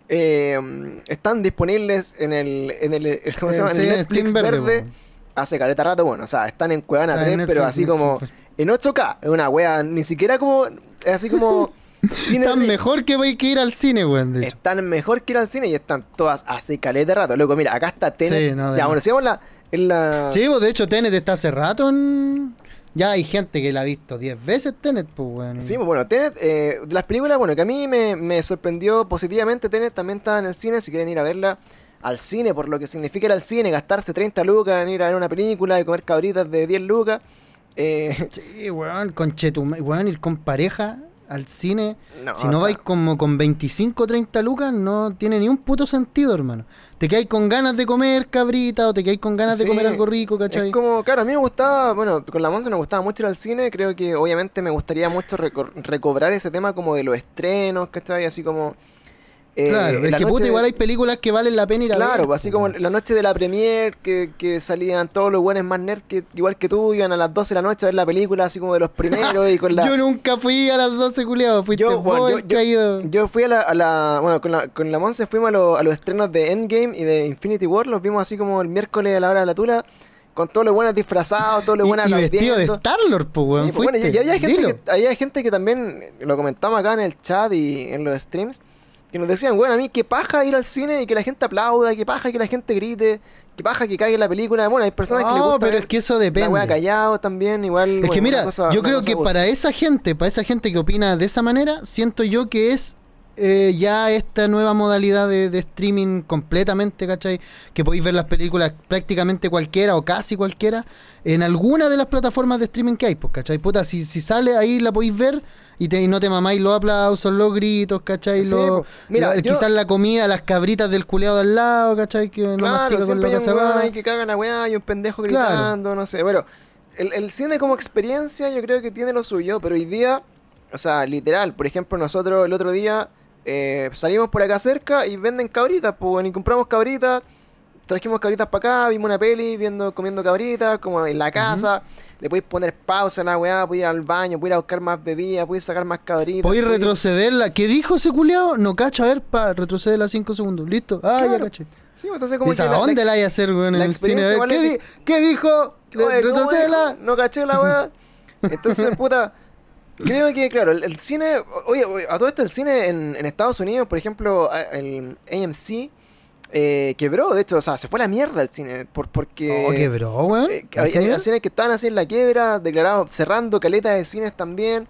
eh, están disponibles en el, en el, ¿cómo se llama? En el Netflix verde, verde, po. Hace caleta rato, bueno, o sea, están en Cuevana sea, 3, en pero así como en 8K, es una wea, ni siquiera como, es así como... cine Están mejor que voy que ir al cine, weón, de hecho. Están mejor que ir al cine y están todas hace caleta rato. Loco, mira, acá está Tenet. Sí, no, ya, bueno, sigamos la, en la... Sí, pues de hecho Tenet está hace rato en... Ya hay gente que la ha visto 10 veces Tenet, pues weón. Sí, pues bueno, Tenet, eh, de las películas, bueno, que a mí me, me sorprendió positivamente, Tenet también está en el cine, si quieren ir a verla al cine, por lo que significa ir al cine, gastarse 30 lucas en ir a ver una película y comer cabritas de 10 lucas. eh, Sí, weón, con chetum, weón, ir con pareja al cine. no, si no vais como con 25 o 30 lucas, no tiene ni un puto sentido, hermano. Te quedáis con ganas de comer cabrita o te quedáis con ganas de comer algo rico, ¿cachai? Es como, claro, a mí me gustaba, bueno, con la Monza me gustaba mucho ir al cine, creo que obviamente me gustaría mucho reco- recobrar ese tema como de los estrenos, ¿cachai? Así como claro, en es que puta, de- igual hay películas que valen la pena ir a ver. Claro, así como la noche de la premier, que, que salían todos los buenos más nerds, que, igual que tú, iban a las 12 de la noche a ver la película, así como de los primeros y con la... Yo nunca fui a las 12 culiados, fuiste Yo, vos bueno, yo- ido. Yo fui a la, a la- bueno, con la, con la Monse fuimos a, lo- a los estrenos de Endgame y de Infinity War, los vimos así como el miércoles a la hora de la tula, con todos los buenos disfrazados, todos los buenos y vestido de. Star-Lord, pues, weón. Sí, pues, bueno, y, había, gente que, había gente que también, eh, lo comentamos acá en el chat y en los streams, que nos decían, bueno, a mí qué paja ir al cine y que la gente aplauda, qué paja que la gente grite, qué paja que caiga la película. Bueno, hay personas que les No, gusta pero ver es que eso la depende. wea callado también, igual. Es bueno, que mira, cosa- yo creo que para esa gente, para esa gente que opina de esa manera, siento yo que es eh, ya esta nueva modalidad de, de streaming completamente, ¿cachai? Que podéis ver las películas prácticamente cualquiera o casi cualquiera en alguna de las plataformas de streaming que hay, pues, ¿cachai? Puta, si, si sale ahí la podéis ver y, te, y no te mamáis los aplausos, los gritos, ¿cachai? Sí, Los-. Mira, la- yo- Quizás la comida, las cabritas del culeado de al lado, ¿cachai? Que no mastica Claro, con la hay un weón que caga la weá y un pendejo Claro. gritando, no sé. Bueno, el, el cine como experiencia yo creo que tiene lo suyo, pero hoy día, o sea, literal, por ejemplo, nosotros el otro día eh, salimos por acá cerca y venden cabritas, pues, y compramos cabritas, trajimos cabritas para acá, vimos una peli, viendo, comiendo cabritas, como en la casa. Le podéis poner pausa a la weá, podéis ir al baño, podéis ir a buscar más bebidas, podéis sacar más cabritas. Podéis retrocederla. ¿Qué dijo ese culiao? No cacha, a ver, pa, retrocederla 5 segundos. ¿Listo? Ah, ya Claro. caché. Sí, pues, entonces como ¿Esa que la dónde la hay a hacer, weón, en el cine? A ver, ¿qué, di- di- ¿Qué dijo? Oye, ¿cómo ¿Retrocederla? dijo? No caché la weá. Entonces, puta. Creo que, claro, el, el cine. Oye, oye, a todo esto, el cine en, en Estados Unidos, por ejemplo, a- el AMC eh, quebró. De hecho, o sea, se fue a la mierda el cine. Por, porque. Oh, quebró, weón. eh, ¿A ese hay, hay nivel? cines que estaban así en la quiebra, declarados, cerrando caletas de cines también.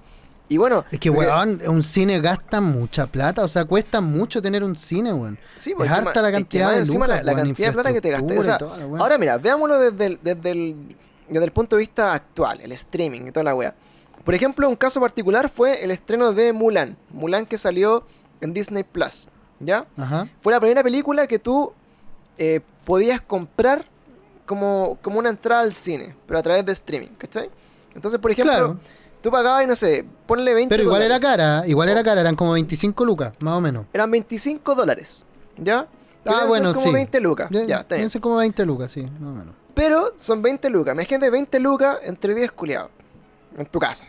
Y bueno. Es que, porque- weón, un cine gasta mucha plata. O sea, cuesta mucho tener un cine, weón. Sí, es pues, harta que la ma- es que cantidad de lucas, la, la weón, cantidad de plata que te. O sea, toda weá. ahora mira, veámoslo desde el, desde, el, desde el punto de vista actual, el streaming y toda la wea. Por ejemplo, un caso particular fue el estreno de Mulan. Mulan que salió en Disney Plus. ¿Ya? Ajá. Fue la primera película que tú eh, podías comprar como, como una entrada al cine, pero a través de streaming, ¿cachai? Entonces, por ejemplo, Claro. tú pagabas, y no sé, ponle 20 Pero igual era dólares. cara, igual era cara, eran como 25 lucas, más o menos. Eran 25 dólares, ¿ya? Ah, bueno, como sí. 20 lucas, ya, está bien. Como 20 lucas, sí, más o menos. Pero son 20 lucas. Imagínate 20 lucas entre 10 culiados. En tu casa.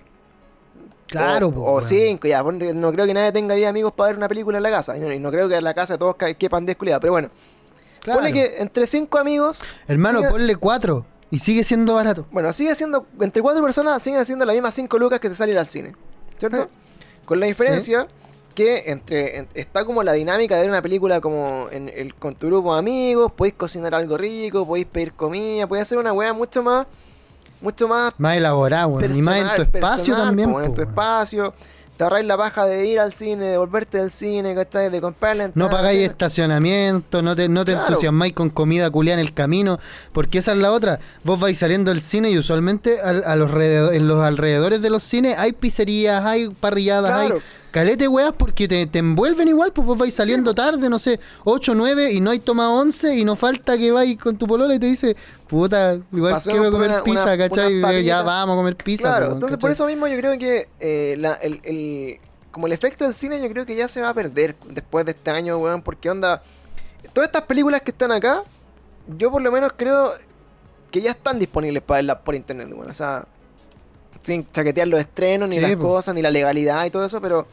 Claro, o, po, o. 5, ya. No creo que nadie tenga 10 amigos para ver una película en la casa. Y no, y no creo que en la casa todos quepan 10 culiados. Pero bueno. Claro. Ponle que entre 5 amigos. Hermano, sigue- ponle 4 y sigue siendo barato. Bueno, sigue siendo. Entre 4 personas siguen siendo las mismas 5 lucas que te sale ir al cine. ¿Cierto? Sí. Con la diferencia que entre en- está como la dinámica de ver una película como en el, con tu grupo de amigos. Podéis cocinar algo rico, podéis pedir comida, podéis hacer una wea mucho más. Mucho más Más elaborado, weón. Y más en tu espacio también, po, en po, tu weón. espacio. Te ahorráis la paja de ir al cine, de volverte del cine, ¿cachai? De comprar la No entrada, pagáis etcétera. estacionamiento, no te, no te Claro. entusiasmáis con comida culiada en el camino, porque esa es la otra. Vos vais saliendo del cine y usualmente al- a, los en los alrededores de los cines hay pizzerías, hay parrilladas, Claro. hay calete weas porque te, te envuelven igual, pues vos vais saliendo tarde, no sé, 8, 9 y no hay tomado 11 y no falta que vais con tu polola y te dice, puta, igual Pasemos quiero comer una- pizza, una- ¿cachai? unas ya papitas. vamos a comer pizza. Claro, entonces por eso mismo yo creo que eh, la- el, el- como el efecto del cine yo creo que ya se va a perder después de este año, weón, porque onda, todas estas películas que están acá, yo por lo menos creo que ya están disponibles para verlas por internet, weón, o sea, sin chaquetear los estrenos, ni Sí, las po. cosas, ni la legalidad y todo eso, pero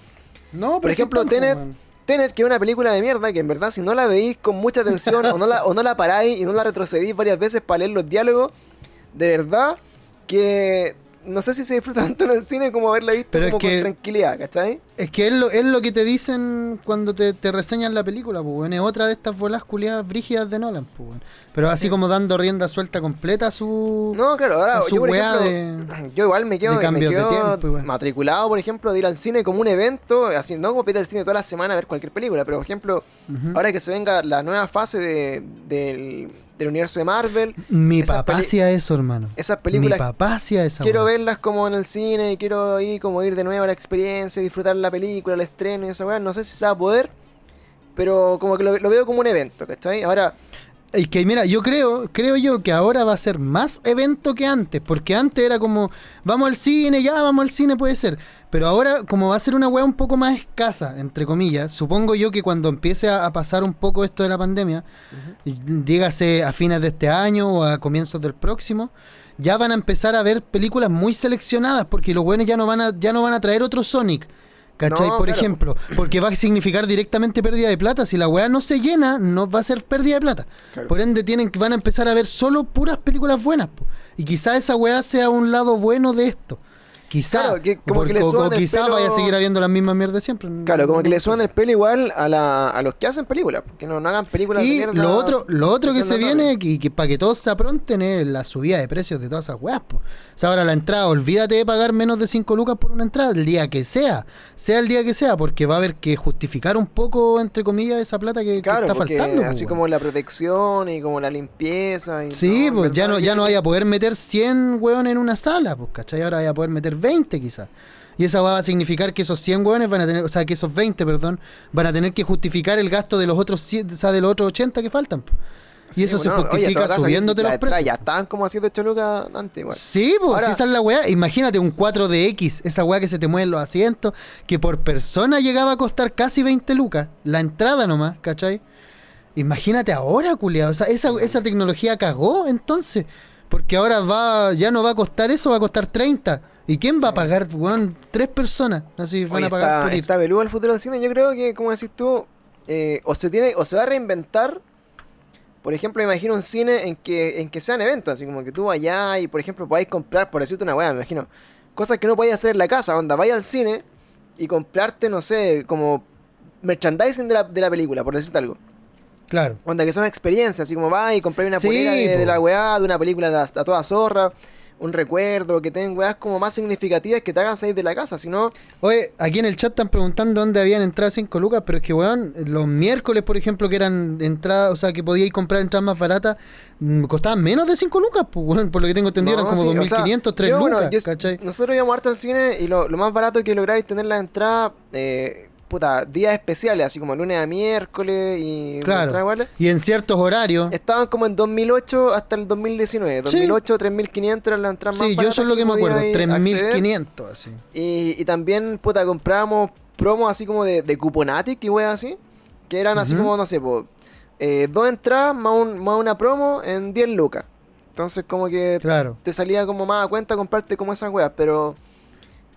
No, por ejemplo, Tenet. Tenet, que es una película de mierda, que en verdad si no la veís con mucha atención o, no la, o no la paráis y no la retrocedís varias veces para leer los diálogos, de verdad que no sé si se disfruta tanto en el cine como haberla visto Pero es como que- con tranquilidad, ¿cachai? Es que es lo, es lo que te dicen cuando te, te reseñan la película, pues. Es otra de estas bolas culiadas brígidas de Nolan, pues. Pero así como dando rienda suelta completa a su... No, claro, ahora su yo por ejemplo, yo igual me quedo, de me cambios de quedo tiempo, igual. matriculado, por ejemplo, de ir al cine como un evento, así no como ir al cine toda la semana a ver cualquier película, pero por ejemplo, ahora que se venga la nueva fase de- del, del universo de Marvel, Mi papá hacía eso, hermano. esas Mi películas papá hacía esa quiero verlas como en el cine y quiero ahí como ir de nuevo a la experiencia, disfrutar la película, el estreno y esa weá. No sé si se va a poder, pero como que lo, lo veo como un evento, ¿cachai? Ahora, Es que mira, yo creo, creo yo que ahora va a ser más evento que antes, porque antes era como, vamos al cine, ya vamos al cine, puede ser. Pero ahora, como va a ser una weá un poco más escasa, entre comillas, supongo yo que cuando empiece a, a pasar un poco esto de la pandemia, dígase a fines de este año o a comienzos del próximo, ya van a empezar a ver películas muy seleccionadas, porque los buenos ya no van a, ya no van a traer otro Sonic. ¿Cachai? No, Por claro. ejemplo, porque va a significar directamente pérdida de plata. Si la weá no se llena, no va a ser pérdida de plata. Claro. Por ende, tienen, van a empezar a ver solo puras películas buenas. po. Y quizá esa weá sea un lado bueno de esto. Quizá. Claro, que como que le o, o quizá pelo- vaya a seguir habiendo las mismas mierdas siempre. Claro, como que le suban el pelo igual a, la, a los que hacen películas. Que no, no hagan películas de Y mierda. lo otro, lo otro que se viene, y que para que todos se apronten, es la subida de precios de todas esas weas. po. O sea, ahora la entrada, olvídate de pagar menos de 5 lucas por una entrada, el día que sea, sea el día que sea, porque va a haber que justificar un poco, entre comillas, esa plata que, Claro, está porque faltando. así weón. como la protección y como la limpieza. Y Sí, pues ya no, ya no vaya a poder meter 100 hueones en una sala, pues, ¿cachai? Ahora vaya a poder meter 20 quizás. Y esa va a significar que esos 100 hueones van a tener, o sea, que esos 20, perdón, van a tener que justificar el gasto de los otros 100, o sea, de los otros 80 que faltan. Sí, y eso bueno, se oye, justifica caso, subiéndote los precios. Ya estaban como haciendo 8 lucas antes igual. Sí, pues Ahora- si esa es la weá. Imagínate un 4DX, esa weá que se te mueven los asientos, que por persona llegaba a costar casi 20 lucas. La entrada nomás, ¿cachai? Imagínate ahora, culiado. O sea, esa, esa tecnología cagó entonces. Porque ahora va, ya no va a costar eso, va a costar 30. ¿Y quién va a pagar, weón? Tres personas. Así van Oye, a pagar está, por ir. está peludo el futuro del cine. Yo creo que, como decís tú, eh, o se tiene, o se va a reinventar. Por ejemplo, imagino un cine en que, en que sean eventos, así como que tú vayas y, por ejemplo, podáis comprar, por decirte una weá, me imagino, cosas que no podías hacer en la casa, onda, vaya al cine y comprarte, no sé, como merchandising de la, de la película, por decirte algo. Claro. Onda, que son experiencias, así como vas y comprar una Sí, polera de, la weá, de una película de a, a toda zorra, un recuerdo, que tengan weas como más significativas que te hagan salir de la casa, si no... Oye, aquí en el chat están preguntando dónde habían entradas 5 lucas, pero es que, weón, los miércoles, por ejemplo, que eran entradas, o sea, que podíais comprar entradas más baratas, mm, costaban menos de 5 lucas, pues, weón, por lo que tengo entendido, No, eran como sí, o sea, 2.500, 3 yo, bueno, lucas, yo- ¿cachai? Nosotros íbamos harto al cine y lo, lo más barato que lográis tener la entrada, eh, puta, días especiales, así como lunes a miércoles y Claro. Y en ciertos horarios, estaban como en 2008 hasta el 2019. Sí. 2008, 3.500 eran las entradas más sí, yo eso es lo que me acuerdo, podíais acceder. 3.500, así. Y, y también, puta, comprábamos promos así como de, de Cuponatic y weas así. Que eran así como, no sé, po, eh, dos entradas más, un- más una promo en 10 lucas. Entonces, como que Claro. te salía como más a cuenta comprarte como esas weas. Pero,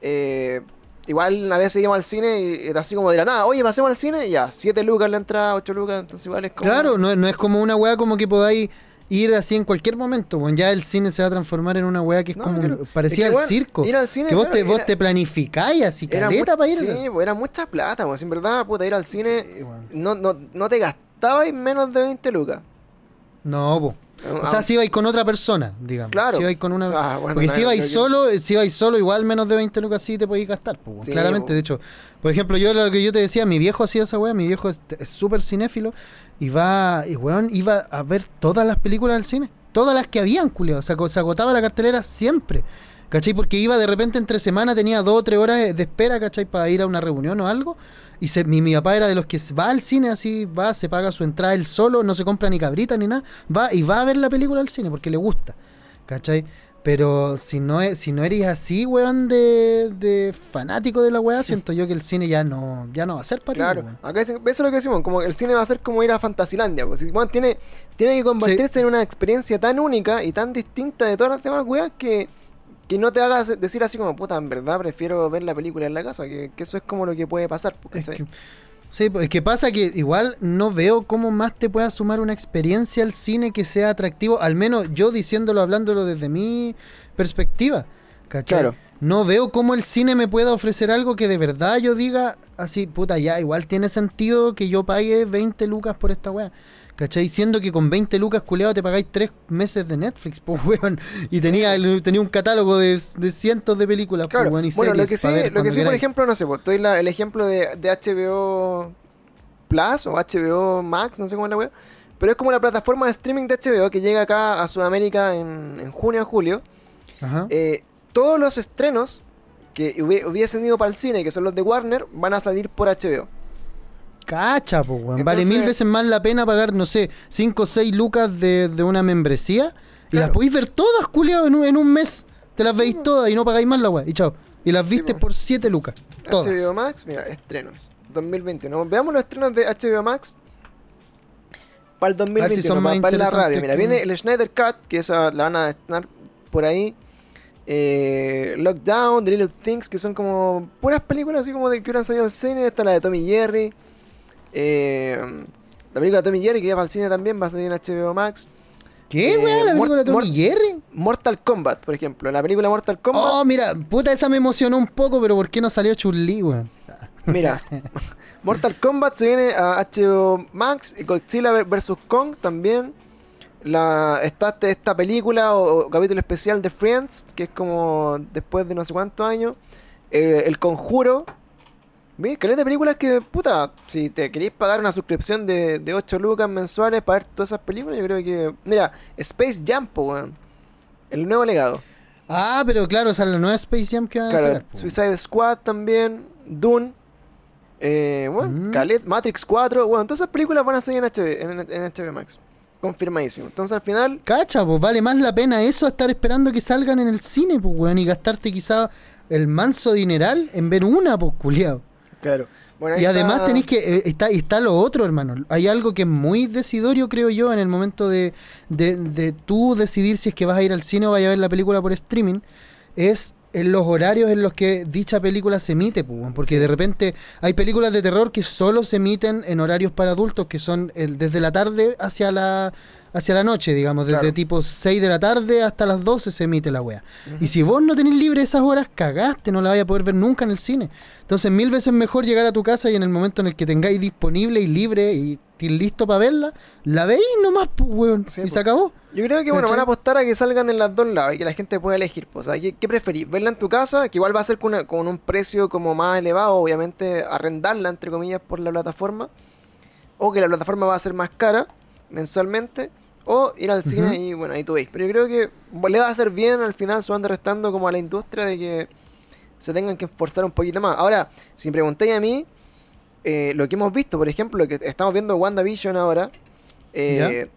eh, igual a veces íbamos al cine y, así como de la nada, oye, pasemos al cine, ya, 7 lucas la entrada, 8 lucas. Entonces, igual es como. Claro, no, es- no es como una weá como que podáis ir así en cualquier momento, weón. Ya el cine se va a transformar en una weá que es No, como claro. parecía Es que, el circo. ir al cine, que vos, claro, te, vos era- te planificáis así, caleta para ir. Sí, pues era mucha plata, pues. En verdad, puta, ir al cine Sí, no, no, no te gastabas menos de 20 lucas. No, po. O sea, si ibais con otra persona, digamos. Claro. Si ibais con una... O sea, bueno, Porque no, si que- solo, si ibais solo, igual menos de 20 lucas sí te podéis gastar, Sí, claramente. De hecho, por ejemplo, yo lo que yo te decía, mi viejo hacía esa weá, mi viejo es súper cinéfilo y va, y weón, iba a ver todas las películas del cine. Todas las que habían, culiado. Se, aco- se agotaba la cartelera siempre. ¿Cachai? Porque iba de repente entre semana, tenía dos o tres horas de espera, ¿cachai? Para ir a una reunión o algo. Y se- mi, mi papá era de los que va al cine así, va, se paga su entrada él solo, no se compra ni cabrita ni nada, va y va a ver la película al cine porque le gusta, ¿cachai? Pero si no, es, si no eres así, weón, de, de fanático de la weá, siento yo que el cine ya no, ya no va a ser para ti, Claro, weón. acá es- eso es lo que decimos, como el cine va a ser como ir a Fantasilandia, pues. Bueno, tiene, tiene que convertirse en una experiencia tan única y tan distinta de todas las demás weas que, que no te hagas decir así como, puta, en verdad prefiero ver la película en la casa, que, que eso es como lo que puede pasar, Es que, sí, pues, es que pasa que igual no veo cómo más te pueda sumar una experiencia al cine que sea atractivo, al menos yo diciéndolo, hablándolo desde mi perspectiva. ¿cachai? Claro. No veo cómo el cine me pueda ofrecer algo que de verdad yo diga así, puta, ya, igual tiene sentido que yo pague 20 lucas por esta weá. ¿Cachai? Siendo que con 20 lucas, culeado, te pagáis 3 meses de Netflix, pues, weón. Y tenía, tenía un catálogo de, de cientos de películas, Claro, weón, y bueno, lo que sí, ver lo que sí por ejemplo, no sé, pues, estoy la- el ejemplo de, de HBO Plus o HBO Max, no sé cómo es la web, pero es como la plataforma de streaming de HBO que llega acá a Sudamérica en, en junio o julio. Ajá. Eh, todos los estrenos que hubie- hubiesen ido para el cine, que son los de Warner, van a salir por HBO. Cacha, pues, weón. Vale mil veces más la pena pagar, no sé, 5 o 6 lucas de, de una membresía. Y las podéis ver todas, culiado, en un, en un mes. Te las veis todas y no pagáis más la weá. Y chao. Y las viste po. por 7 lucas. Todas. HBO Max, mira, estrenos. 2021. Veamos los estrenos de HBO Max para el 2021. son más para, la rabia. Mira, que- viene el Schneider Cut, que esa la van a estrenar por ahí. Eh, Lockdown, The Little Things, que son como puras películas así como de que hubieran salido al cine. Está la de Tommy Jerry. Eh, la película de Tommy Jerry, que ya va al cine también, va a salir en HBO Max. ¿Qué, Eh, weón? ¿La película de Tommy Jerry? Mortal Kombat, por ejemplo. La película Mortal Kombat. Oh, mira, puta, esa me emocionó un poco, pero ¿por qué no salió Chun-Li, weón? Mira, Mortal Kombat se viene a HBO Max y Godzilla vs. Kong también. La, está este- esta película o, o capítulo especial de Friends, que es como después de no sé cuántos años. Eh, el Conjuro. ¿Ves? Caleta de películas que, puta, si te queréis pagar una suscripción de, de 8 lucas mensuales para ver todas esas películas, yo creo que. Mira, Space Jam, weón. El nuevo legado. Ah, pero claro, esa es la nueva Space Jam que van a sacar. po. Suicide Squad también, Dune, eh, bueno, Mm. Calet, Matrix 4, bueno, todas esas películas van a salir en HBO, en, en HBO Max. Confirmadísimo. Entonces al final, Cacha, pues vale más la pena eso estar esperando que salgan en el cine, pues, weón, y gastarte quizá el manso dineral en ver una, pues, culiado. Claro. Bueno, Y además está- tenéis que. eh, está, y está lo otro, hermano. Hay algo que es muy decidorio, creo yo, en el momento de, de, de tú decidir si es que vas a ir al cine o vas a ver la película por streaming. Es en los horarios en los que dicha película se emite, pues, porque de repente hay películas de terror que solo se emiten en horarios para adultos, que son el- desde la tarde hacia la hacia la noche, digamos, desde Claro. tipo 6 de la tarde hasta las 12 se emite la wea. Y si vos no tenés libre esas horas, cagaste, no la vais a poder ver nunca en el cine. Entonces, mil veces mejor llegar a tu casa y en el momento en el que tengáis disponible y libre y listo para verla, la veis nomás, pues, weón. Sí, y pues. se acabó. Yo creo que bueno, van a apostar a que salgan en las dos lados y que la gente pueda elegir. Pues, o sea, ¿qué, qué preferís? ¿Verla en tu casa? Que igual va a ser con, una- con un precio como más elevado, obviamente, arrendarla, entre comillas, por la plataforma. O que la plataforma va a ser más cara mensualmente. O ir al cine y bueno, ahí tú veis. Pero yo creo que le va a hacer bien al final, sumando restando como a la industria de que se tengan que esforzar un poquito más. Ahora, si me preguntáis a mí, eh, lo que hemos visto, por ejemplo, lo que estamos viendo WandaVision ahora, eh,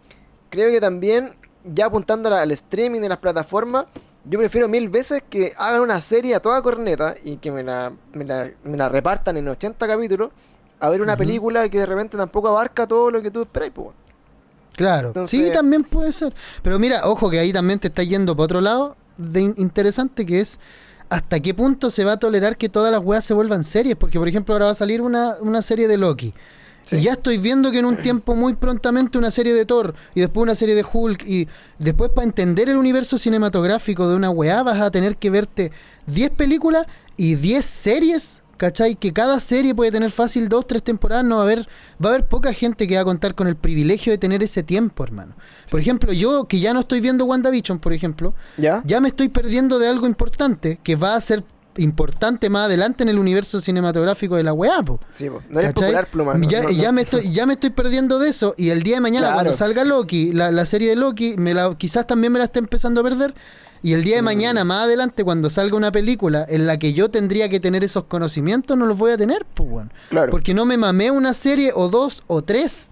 creo que también, ya apuntando al streaming de las plataformas, yo prefiero mil veces que hagan una serie a toda corneta y que me la, me la, me la repartan en 80 capítulos, a ver una película que de repente tampoco abarca todo lo que tú esperáis, pues. Claro. Entonces- Sí, también puede ser. Pero mira, ojo que ahí también te está yendo para otro lado de in- interesante que es hasta qué punto se va a tolerar que todas las weas se vuelvan series. Porque, por ejemplo, ahora va a salir una, una serie de Loki. Sí. Y ya estoy viendo que en un tiempo muy prontamente una serie de Thor y después una serie de Hulk y después para entender el universo cinematográfico de una weá vas a tener que verte 10 películas y 10 series, ¿cachai? Que cada serie puede tener fácil dos, tres temporadas, no va a haber, va a haber poca gente que va a contar con el privilegio de tener ese tiempo, hermano. Por ejemplo, yo que ya no estoy viendo WandaVision, por ejemplo, ¿Ya? ya me estoy perdiendo de algo importante que va a ser importante más adelante en el universo cinematográfico de la weá, po. Sí. No eres ¿Cachai? popular, pluma. no, ya, no, ya no. me estoy, ya me estoy perdiendo de eso. Y el día de mañana, Claro. cuando salga Loki, la, la serie de Loki, me la, quizás también me la esté empezando a perder. Y el día de Mm. mañana, más adelante, cuando salga una película en la que yo tendría que tener esos conocimientos, no los voy a tener, pues, weón. Claro. Porque no me mamé una serie o dos o tres.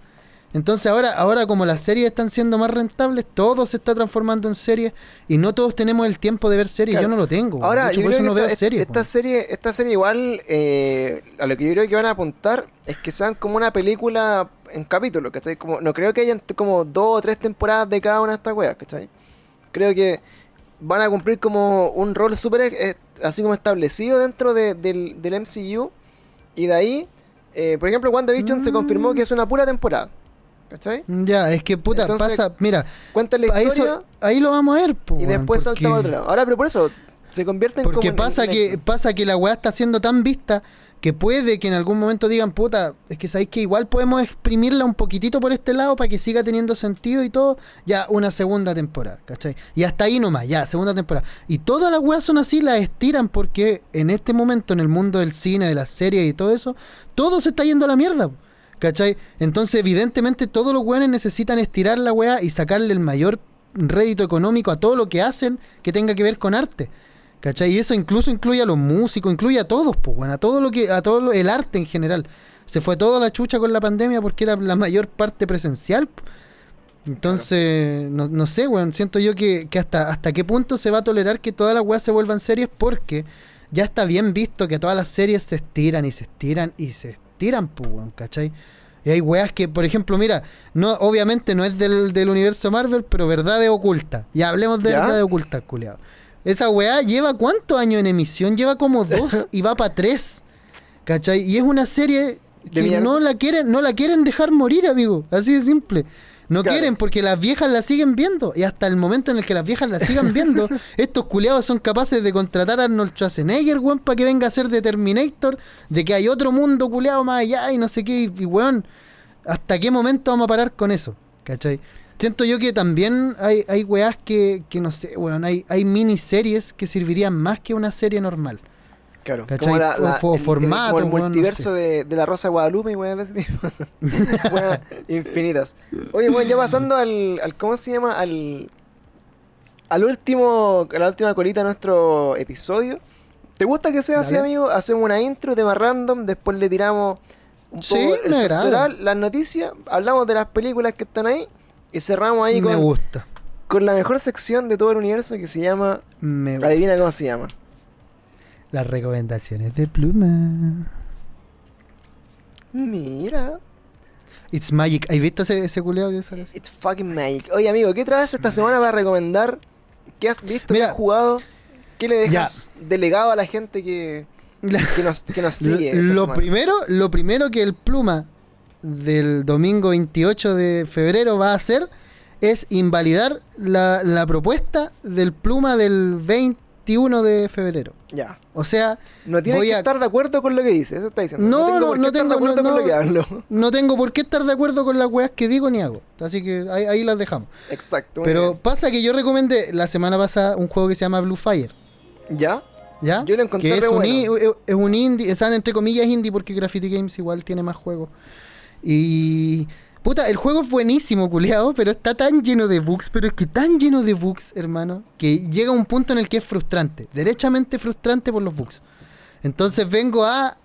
Entonces ahora, ahora como las series están siendo más rentables, todo se está transformando en series y no todos tenemos el tiempo de ver series. Claro. Yo no lo tengo. Ahora, hecho, yo por creo eso no que veo esta, series. esta serie, esta serie igual, eh, a lo que yo creo que van a apuntar es que sean como una película en capítulos, ¿cachai? Como, no creo que hayan como dos o tres temporadas de cada una de estas weas, ¿cachai? Creo que van a cumplir como un rol súper eh, así como establecido dentro de- del, del MCU y de ahí, eh, por ejemplo, WandaVision se Mm. confirmó que es una pura temporada, ¿cachai? Ya, es que puta, Entonces, pasa, mira, Cuenta la historia eso, ahí lo vamos a ver. po, y después salta porque- para otro lado. Ahora, pero por eso se convierte en como Porque en- pasa en que, eso. pasa que la weá está siendo tan vista que puede que en algún momento digan, puta, es que sabéis que igual podemos exprimirla un poquitito por este lado para que siga teniendo sentido y todo, ya una segunda temporada, ¿cachai? Y hasta ahí nomás, ya, segunda temporada. Y todas las weas son así, las estiran porque en este momento en el mundo del cine, de las series y todo eso, todo se está yendo a la mierda. ¿Cachai? Entonces, evidentemente, todos los weones necesitan estirar la weá y sacarle el mayor rédito económico a todo lo que hacen que tenga que ver con arte. ¿Cachai? Y eso incluso incluye a los músicos, incluye a todos, pues, bueno, a todo lo que, a todo lo- el arte en general. se fue toda la chucha con la pandemia porque era la mayor parte presencial. Entonces, no, no sé, weón, siento yo que, que hasta, hasta qué punto se va a tolerar que todas las weas se vuelvan series porque ya está bien visto que todas las series se estiran y se estiran y se estiran, pues, weón, ¿cachai? Y hay weas que, por ejemplo, mira, no, obviamente no es del, del universo Marvel, pero verdades ocultas. Ya hablemos de ¿Ya? verdades ocultas, culiado. Esa weá lleva cuántos años en emisión? Lleva como dos y va para tres. ¿Cachai? Y es una serie que no la quieren, no la quieren dejar morir, amigo. Así de simple. No Claro. quieren porque las viejas la siguen viendo. Y hasta el momento en el que las viejas la sigan viendo, estos culiados son capaces de contratar a Arnold Schwarzenegger, weón, para que venga a ser de Terminator, de que hay otro mundo culiado más allá y no sé qué. Y, y, weón, ¿hasta qué momento vamos a parar con eso? ¿Cachai? Siento yo que también hay, hay weas que, que no sé, weón, hay, hay miniseries que servirían más que una serie normal. Claro, ¿Cachai? como la, la- el, el- formato, como el weón, no multiverso sé. de, de la Rosa de Guadalupe y weas de ese tipo. Weas infinitas. Oye, bueno, ya pasando al, al ¿cómo se llama? Al al último, a la última colita de nuestro episodio. ¿Te gusta que sea así, amigo? Hacemos una intro, tema random, después le tiramos un Sí, poco el las noticias, hablamos de las películas que están ahí y cerramos ahí Me con, gusta. con la mejor sección de todo el universo que se llama Me gusta. Adivina cómo se llama. Las recomendaciones de pluma. Mira. It's Magic. ¿Has visto ese, ese culeado que sale? It's fucking magic. Oye, amigo, ¿qué traes esta semana para recomendar? ¿Qué has visto? Mira. ¿Qué has jugado? ¿Qué le dejas delegado a la gente que, que, nos, que nos sigue? lo primero, lo primero que el pluma del domingo 28 de febrero va a hacer es invalidar la, la propuesta del pluma del 21 de febrero. Ya. O sea, No tienes Voy que a- estar de acuerdo con lo que dice, eso está diciendo. No, tengo no, por qué no estar tengo- de acuerdo no, con lo no. que hablo. no tengo por qué estar de acuerdo con las weas que digo ni hago. Así que ahí, ahí las dejamos. Exacto. Pero bien. pasa que yo recomendé la semana pasada un juego que se llama Blue Fire. ¿Ya? ¿Ya? Yo lo encontré que es re un, bueno. es un indie, están entre comillas indie porque Graffiti Games igual tiene más juegos. Y puta, el juego es buenísimo, culiado, pero está tan lleno de bugs, pero es que tan lleno de bugs, hermano, que llega un punto en el que es frustrante, derechamente frustrante por los bugs. Entonces vengo a, a,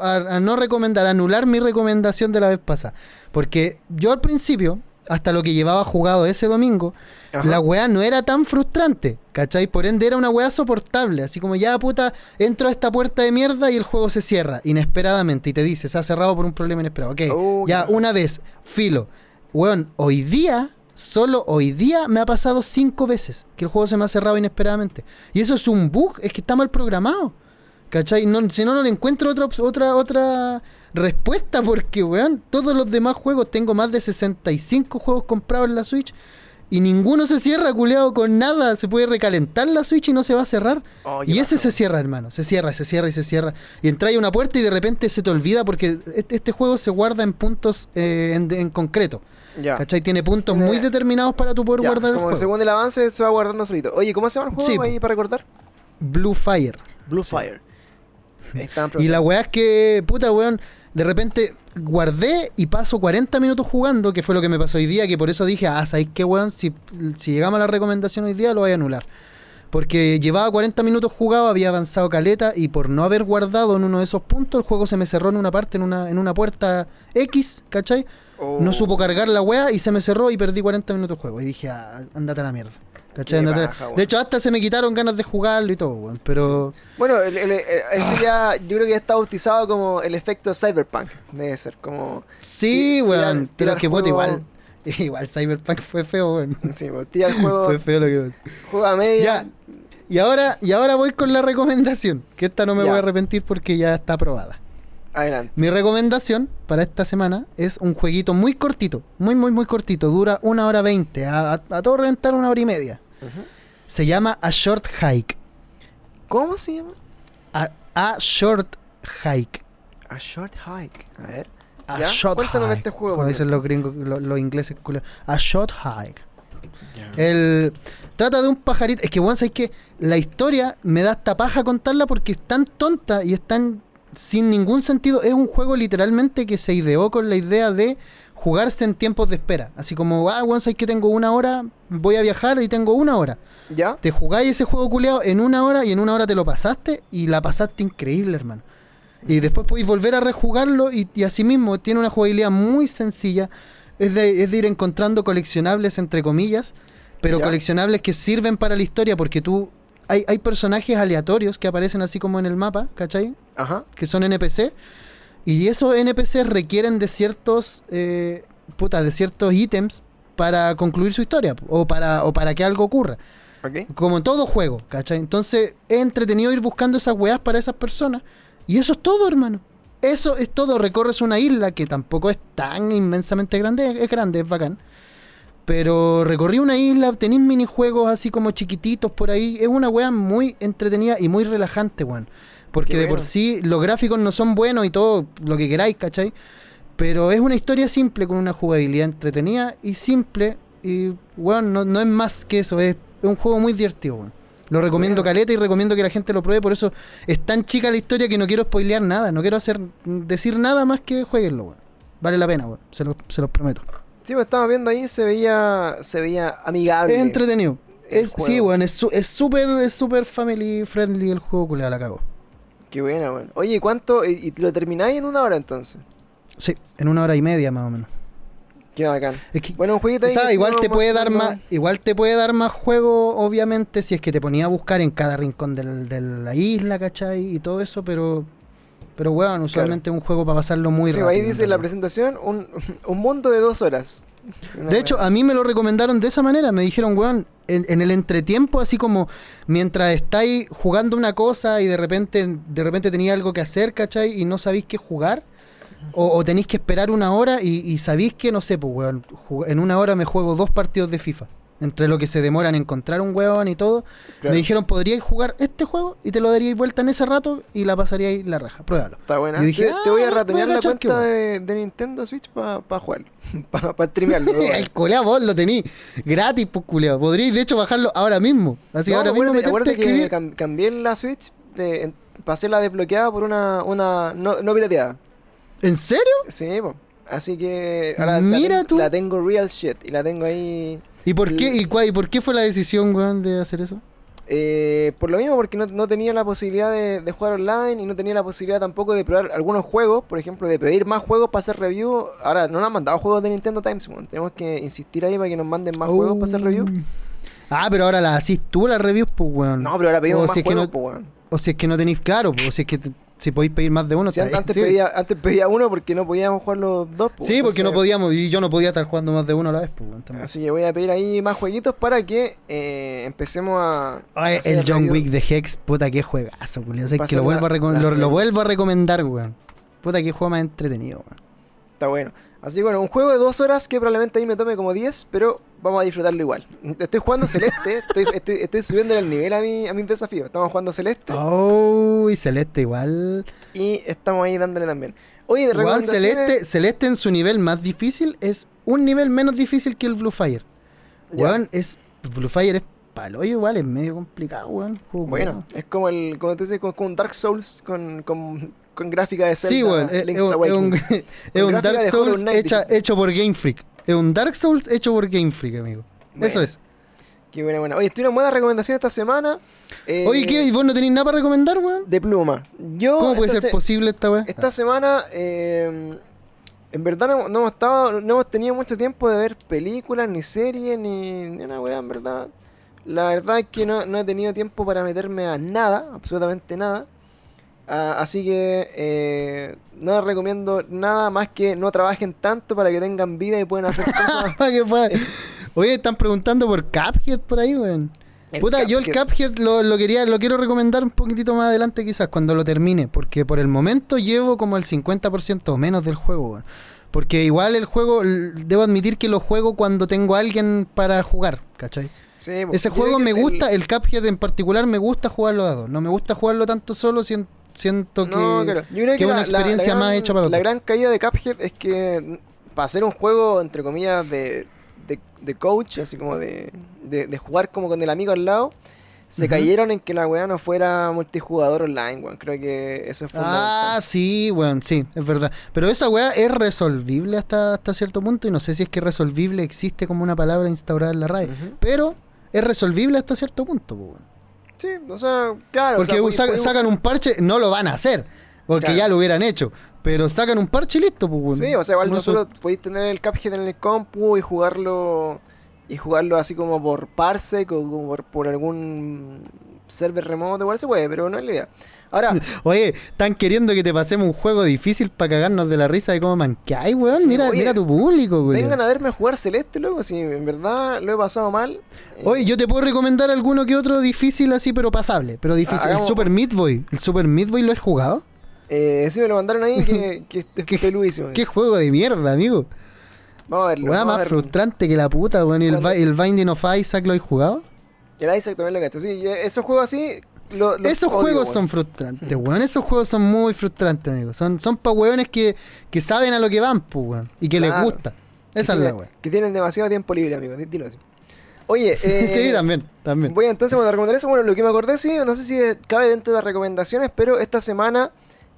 a- a no recomendar, a anular mi recomendación de la vez pasada. Porque yo al principio, hasta lo que llevaba jugado ese domingo, Ajá. la weá no era tan frustrante, ¿cachai? Por ende era una weá soportable, así como ya puta, entro a esta puerta de mierda y el juego se cierra inesperadamente y te dice, se ha cerrado por un problema inesperado. Ok, Oh, ya una vez, filo. Weón, hoy día, solo hoy día me ha pasado cinco veces que el juego se me ha cerrado inesperadamente. Y eso es un bug, es que está mal programado. ¿Cachai? No, si no, no le encuentro otra, otra, otra respuesta porque, weón, todos los demás juegos, tengo más de 65 juegos comprados en la Switch y ninguno se cierra, culeado, con nada. Se puede recalentar la Switch y no se va a cerrar. Oh, y ese se cierra, hermano. Se cierra, se cierra y se cierra. Y entra a una puerta y de repente se te olvida porque este, este juego se guarda en puntos eh, en, en concreto. Ya. ¿Cachai? Tiene puntos muy determinados para tu poder Ya, guardar el como juego. según el avance se va guardando solito. Oye, ¿cómo se llama el juego Sí, ahí para recordar? Blue Fire. Blue Fire. Y la weá es que, puta weón, de repente guardé y paso 40 minutos jugando, que fue lo que me pasó hoy día, que por eso dije, ah, ¿sabéis qué weón? Si, si llegamos a la recomendación hoy día, lo voy a anular. Porque llevaba 40 minutos jugado, había avanzado caleta y por no haber guardado en uno de esos puntos, el juego se me cerró en una parte, en una, en una puerta X, ¿cachai? Oh. No supo cargar la weá y se me cerró y perdí 40 minutos de juego. Y dije, ah, andate a la mierda. Weón. de hecho, hasta se me quitaron ganas de jugarlo y todo, weón. Pero... Bueno, el- el- el- ese ya, yo creo que ya está bautizado como el efecto cyberpunk. Debe ser, como. Sí, weón. pero que juego- igual. Igual Cyberpunk fue feo, weón. Sí, pues, tira el juego, Fue feo lo que juega media. Ya. Y ahora, y ahora voy con la recomendación. Que esta no me Ya. voy a arrepentir porque ya está aprobada. Adelante. Mi recomendación para esta semana es un jueguito muy cortito. Muy, muy, muy cortito. Dura una hora veinte. A, a- a todo reventar una hora y media. Se llama A Short Hike. ¿Cómo se llama? A, a Short Hike. A Short Hike. A ver. A ¿Ya? Short Cuéntanos de este juego, Como dicen los gringos, los, los ingleses. A Short Hike. El, trata de un pajarito. Es que, bueno, sabes que la historia me da hasta paja contarla porque es tan tonta y es tan sin ningún sentido. Es un juego literalmente que se ideó con la idea de jugarse en tiempos de espera. Así como, ah, bueno, sabes que tengo una hora, voy a viajar y tengo una hora. ¿Ya? Te jugáis ese juego culeado en una hora y en una hora te lo pasaste y la pasaste increíble, hermano. Y después podéis volver a rejugarlo y, y asimismo tiene una jugabilidad muy sencilla. Es de, es de ir encontrando coleccionables, entre comillas, pero Ya. coleccionables que sirven para la historia porque tú... Hay, hay personajes aleatorios que aparecen así como en el mapa, ¿cachai? Ajá. que son NPC. Y esos NPC requieren de ciertos. Eh, puta, de ciertos ítems para concluir su historia. O para, o para que algo ocurra. Ok. Como en todo juego, ¿cachai? Entonces es entretenido ir buscando esas weas para esas personas. Y eso es todo, hermano. Eso es todo. Recorres una isla que tampoco es tan inmensamente grande. Es grande, es bacán. Pero recorrí una isla, tenéis minijuegos así como chiquititos por ahí. Es una wea muy entretenida y muy relajante, weón. Porque Qué de por bueno. sí los gráficos no son buenos y todo lo que queráis, ¿cachai? Pero es una historia simple con una jugabilidad entretenida y simple. Y, weón, no, no es más que eso. Es, es un juego muy divertido, weón. Lo recomiendo Bueno. caleta y recomiendo que la gente lo pruebe. Por eso es tan chica la historia que no quiero spoilear nada. No quiero hacer decir nada más que jueguenlo, weón. Vale la pena, weón. Se, lo- se los prometo. Sí, pues estaba viendo ahí, se veía, se veía amigable. Es entretenido. sí, weón. Es su- es súper es súper family friendly el juego, culiao, la cago. Qué buena, weón. Oye, ¿y cuánto? ¿Y, lo termináis en una hora entonces? Sí, en una hora y media más o menos. Qué bacán. Es que Bueno, un jueguito O ahí. igual te puede dar más, igual te puede dar más juego, obviamente, si es que te ponía a buscar en cada rincón del- de la isla, ¿cachai? Y todo eso, pero pero weón, usualmente es un juego para pasarlo muy Sí, rápido. ahí dice en la presentación un, un mundo de dos horas. De hecho, a mí me lo recomendaron de esa manera. Me dijeron, weón, en, en el entretiempo, así como mientras estáis jugando una cosa y de repente, de repente tenía algo que hacer, ¿cachai? Y no sabéis qué jugar. O, o tenéis que esperar una hora y, y sabéis que, no sé, pues, weón, en una hora me juego dos partidos de FIFA. Entre lo que se demoran en encontrar un weón y todo. Claro. Me dijeron, podríais jugar este juego y te lo daríais vuelta en ese rato y la pasaríais la raja. Pruébalo. Está buena. Dije, te, te voy ah, a ratonear voy a la cuenta de, de Nintendo Switch para jugarlo. Para streamearlo. el culeado vos lo tení gratis, pues culeado. Podríais de hecho bajarlo ahora mismo. Así No, ahora mismo acuérdate, a acuérdate que cam- cambié la Switch de, para hacerla desbloqueada por una, una no, no pirateada. ¿En serio? Sí, po. Así que ahora la Mira ten- tú. la tengo real shit y la tengo ahí ¿Y por qué, y, cuál- y por qué fue la decisión, weón, de hacer eso? Eh, por lo mismo, porque no, no tenía la posibilidad de, de jugar online y no tenía la posibilidad tampoco de probar algunos juegos, por ejemplo, de pedir más juegos para hacer review. Ahora, no nos han mandado juegos de Nintendo Times, tenemos que insistir ahí para que nos manden más juegos para hacer review. Uh. Ah, pero ahora las hacís tú las reviews, pues, weón. No, pero ahora pedimos o más si es que juegos, no, po, weón. O si es que no tenéis claro, pues, o si es que te- si podéis pedir más de uno. Si antes, sí. pedía, antes pedía uno porque no podíamos jugar los dos. po, Sí, porque no podíamos, y yo no podía estar jugando más de uno a la vez, pues. Así que voy a pedir ahí más jueguitos para que eh, empecemos a. Ay, el John. Wick de Hex, puta, qué juegazo. O sea, que lo vuelvo, a la- lo, lo vuelvo a recomendar, weón. Puta, qué juego más entretenido, weón. Está bueno. Así que bueno, un juego de dos horas que probablemente ahí me tome como 10, pero vamos a disfrutarlo igual. Estoy jugando Celeste, estoy, estoy, estoy subiendo el nivel a mi, a mis desafíos. Estamos jugando Celeste Oh, y Celeste igual. y estamos ahí dándole también. Oye, de Igual. Celeste, Celeste en su nivel más difícil es un nivel menos difícil que el Blue Fire. Weón, es. Blue Fire es palo igual, es medio complicado, weón. Bueno, es como el, como te dice, como, como un Dark Souls con, con, con gráfica de Zelda. Sí, weón, es, Link's es un- es un, Awakening. es un gráfica Dark Souls Knight, hecha- dijiste. hecho por Game Freak. Es un Dark Souls hecho por Game Freak, amigo. Eso es. Qué buena, buena. Oye, estuvieron buenas recomendaciones esta semana. eh, Oye, ¿qué? ¿Y vos no tenéis nada para recomendar, weón? De pluma. Yo, ¿Cómo puede ser se- posible esta weá? Esta semana, eh, en verdad no, no hemos estado, no hemos tenido mucho tiempo de ver películas, ni series, ni, ni una weá, en verdad. La verdad es que no, no he tenido tiempo para meterme a nada, absolutamente nada. Ah, así que eh, no les recomiendo nada más que no trabajen tanto para que tengan vida y puedan hacer cosas. Oye, están preguntando por Cuphead por ahí, weón. Puta, yo el Cuphead. Lo, lo quería, lo quiero recomendar un poquitito más adelante quizás, cuando lo termine, porque por el momento llevo como el 50% o menos del juego, weón. Porque igual el juego, debo admitir que lo juego cuando tengo a alguien para jugar, ¿cachai? Sí, Ese juego me gusta, el Cuphead en particular me gusta jugarlo a dos, no me gusta jugarlo tanto solo, sien- siento que... No, claro. Yo creo que que, una la- la- la experiencia más hecha para La otro. gran caída de Cuphead es que mm, para hacer un juego, entre comillas, de, de, de coach, así como de, de, de jugar como con el amigo al lado, se cayeron en que la weá no fuera multijugador online, weón. Creo que eso es Ah, fundamental. sí, weón, sí, es verdad. Pero esa weá es resolvible hasta, hasta cierto punto y no sé si es que resolvible existe como una palabra instaurada en la RAE. Pero es resolvible hasta cierto punto, po. Sí, o sea, claro. o Porque sea, sa- puede- sacan un parche, no lo van a hacer. Porque Claro. ya lo hubieran hecho. Pero sacan un parche y listo, pues. Sí, o sea, igual No solo podéis tener el Cuphead en el compu y jugarlo y jugarlo así como por parsec o como por, por algún server remoto, igual se puede, pero no es la idea. Ahora, Oye, están queriendo que te pasemos un juego difícil para cagarnos de la risa de cómo manqueáis, weón. Sí, mira, oye, mira tu público, weón. vengan a verme jugar Celeste luego, si en verdad lo he pasado mal. eh, Oye, yo te puedo recomendar alguno que otro difícil así, pero pasable. Pero difícil. El Super Meat Boy. ¿El Super Meat Boy lo he jugado? eh, sí me lo mandaron ahí, que, que es ¿Qué- peludísimo. Qué juego de mierda, amigo. Vamos a verlo. Weá a más frustrante que la puta, weón. ¿Y el, el Binding of Isaac lo he jugado? El Isaac también lo gasto. Sí, y esos juegos así. Lo- Esos odio, juegos weón. son frustrantes, weón. Esos juegos son muy frustrantes, amigo. Son, son pa' weones que, que saben a lo que van, pues, weón. Y que les gusta. Que Esa es tienen- la weón. Que tienen demasiado tiempo libre, amigo. di- Dilo así. Oye, eh, sí, también, también. Voy entonces a recomendar eso. Bueno, lo que me acordé, sí, no sé si cabe dentro de las recomendaciones, pero esta semana,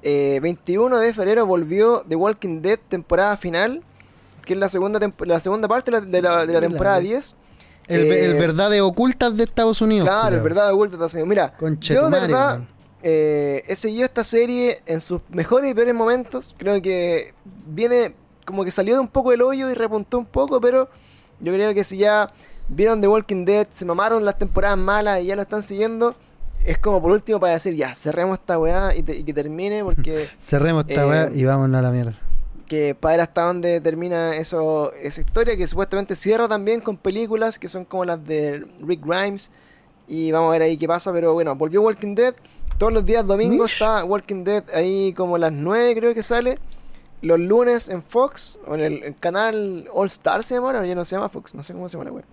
eh, 21 de febrero, volvió The Walking Dead temporada final, que es la segunda, la segunda parte de la, de la- de la Mira, temporada weón. 10. El, Eh, el verdades ocultas de Estados Unidos. Claro, culiao. es verdad, de está haciendo. Mira, yo de verdad eh, he seguido esta serie en sus mejores y peores momentos. Creo que viene como que salió de un poco el hoyo y repuntó un poco, pero yo creo que si ya vieron The Walking Dead, se mamaron las temporadas malas y ya lo están siguiendo, es como por último para decir ya, cerremos esta weá y, te- y que termine, porque Cerremos esta Eh, weá y vámonos a la mierda. Que para ver hasta dónde termina eso esa historia, que supuestamente cierra también con películas que son como las de Rick Grimes. Y vamos a ver ahí qué pasa, pero bueno, volvió Walking Dead. Todos los días domingos está Walking Dead ahí como a las 9 creo que sale. Los lunes en Fox, o en el, el canal All Star se llama ahora, ya no se llama Fox, no sé cómo se llama la web.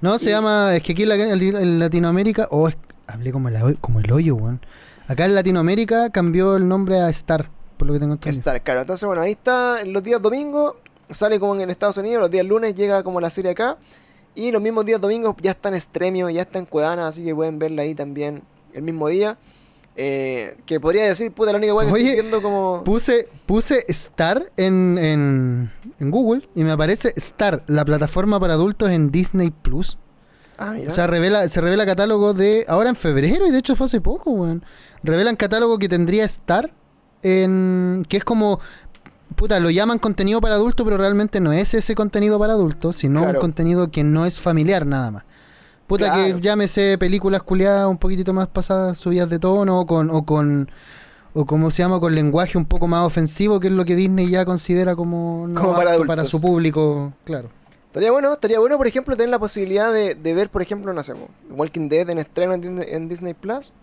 No, se y- llama. Es que aquí en, la- en Latinoamérica. Oh, es- hablé como, la- como el hoyo, weón. Acá en Latinoamérica cambió el nombre a Star, por lo que tengo entendido. Star, claro. Entonces, bueno, ahí está los días domingos, sale como en Estados Unidos, los días lunes llega como la serie acá. Y los mismos días domingos ya está en Extremio, ya está en Cuevana, así que pueden verla ahí también el mismo día. Eh, que podría decir, puta, la única weá que Oye, estoy viendo como. Puse, puse Star en, en, en Google y me aparece Star, la plataforma para adultos en Disney Plus. Ah, mira. O sea, revela, se revela catálogo de. Ahora en febrero, y de hecho fue hace poco, weón. Revelan catálogo que tendría Star en. que es como. Puta, lo llaman contenido para adultos, pero realmente no es ese contenido para adultos, sino Claro. un contenido que no es familiar nada más. Puta, Claro. que llámese películas culiadas un poquitito más pasadas, subidas de tono, o con. O con o como se llama, con lenguaje un poco más ofensivo, que es lo que Disney ya considera como, no Como para su público, claro. Estaría bueno, estaría bueno, por ejemplo, tener la posibilidad de, de ver, por ejemplo, no sé, Walking Dead en estreno en Disney Plus.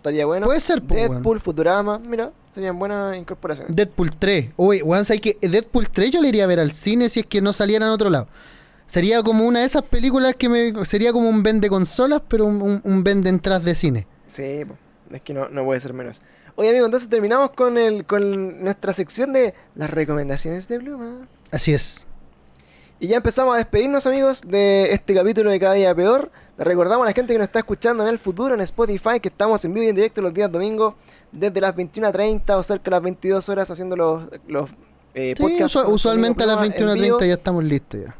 Estaría bueno. Puede ser, po, weón. Deadpool, Futurama, mira, serían buenas incorporaciones. Deadpool 3. Uy, weón, ¿sabes que Deadpool 3 yo le iría a ver al cine si es que no saliera en otro lado. Sería como una de esas películas que me. Sería como un vende consolas, pero un, un, un vende entradas de cine. Sí, po, es que no, no puede ser menos. Oye, amigo, entonces terminamos con, el, con nuestra sección de las recomendaciones de Bluma. Así es. Y ya empezamos a despedirnos, amigos, de este capítulo de Cada Día Peor. Recordamos a la gente que nos está escuchando en el futuro en Spotify que estamos en vivo y en directo los días domingos desde las 21.30 o cerca de las 22 horas haciendo los, los eh, Sí, podcasts usualmente a las Amigo Pluma en vivo, 21.30 ya estamos listos ya.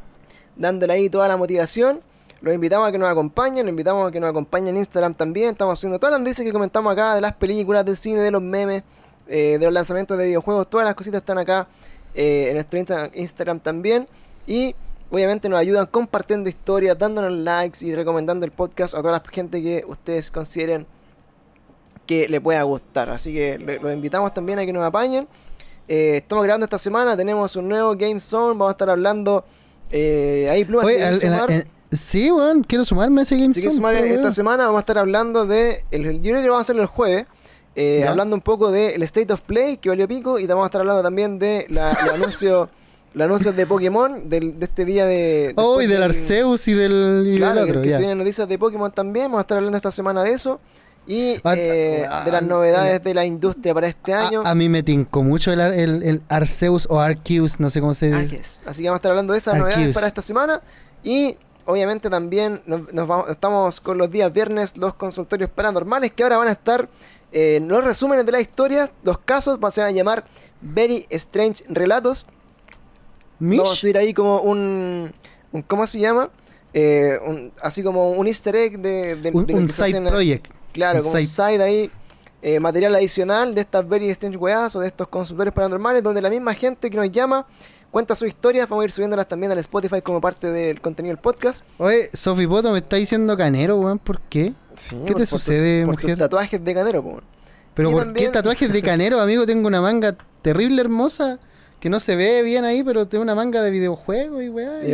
dándole ahí toda la motivación. Los invitamos a que nos acompañen, los invitamos a que nos acompañen en Instagram también. Estamos haciendo todas las noticias que comentamos acá de las películas, del cine, de los memes, eh, de los lanzamientos de videojuegos. Todas las cositas están acá eh, en nuestro Insta- Instagram también. Y obviamente nos ayudan compartiendo historias, dándonos likes y recomendando el podcast a toda la gente que ustedes consideren que le pueda gustar. Así que los invitamos también a que nos apañen. Eh, estamos grabando esta semana, tenemos un nuevo Game Zone, vamos a estar hablando eh, ahí Pluma, si Oye, al- sumar. sí, weón, quiero sumarme a ese Game Si Zone, sumar esta semana vamos a estar hablando de. El, yo creo que lo vamos a hacer el jueves. eh, hablando un poco del State of Play, que valió pico. Y te vamos a estar hablando también de la, el anuncio. Los anuncios de Pokémon, del, de este día de. Oh, y del Arceus y del, y Claro, del que, que se vienen noticias de Pokémon también. Vamos a estar hablando esta semana de eso. Y Ah, eh, ah, de las ah, novedades de la industria para este año. a mí me tincó mucho el, el, el Arceus o Arceus, no sé cómo se dice. Arceus. Así que vamos a estar hablando de esas Arceus. novedades para esta semana. Y obviamente también nos, nos vamos- estamos con los días viernes, los consultorios paranormales, que ahora van a estar eh, los resúmenes de la historia. Los casos se van a llamar Very Strange Relatos. Mish. Vamos a subir ahí como un, un- ¿cómo se llama? Eh, un- así como un easter egg de, de- un, de side en- project. Claro, un como un side- side ahí eh, material adicional de estas Very Strange Weas o de estos consultores paranormales, donde la misma gente que nos llama cuenta sus historias. Vamos a ir subiéndolas también al Spotify como parte del contenido del podcast. Oye, Sophie Poto me está diciendo canero, weón. ¿Por qué? Sí, ¿Qué te por tu- sucede, por tus mujer? tatuajes de canero, po. Pero Y ¿por también- qué tatuajes de canero, amigo? Tengo una manga terrible hermosa que no se ve bien ahí, pero tengo una manga de videojuegos y weá. Y.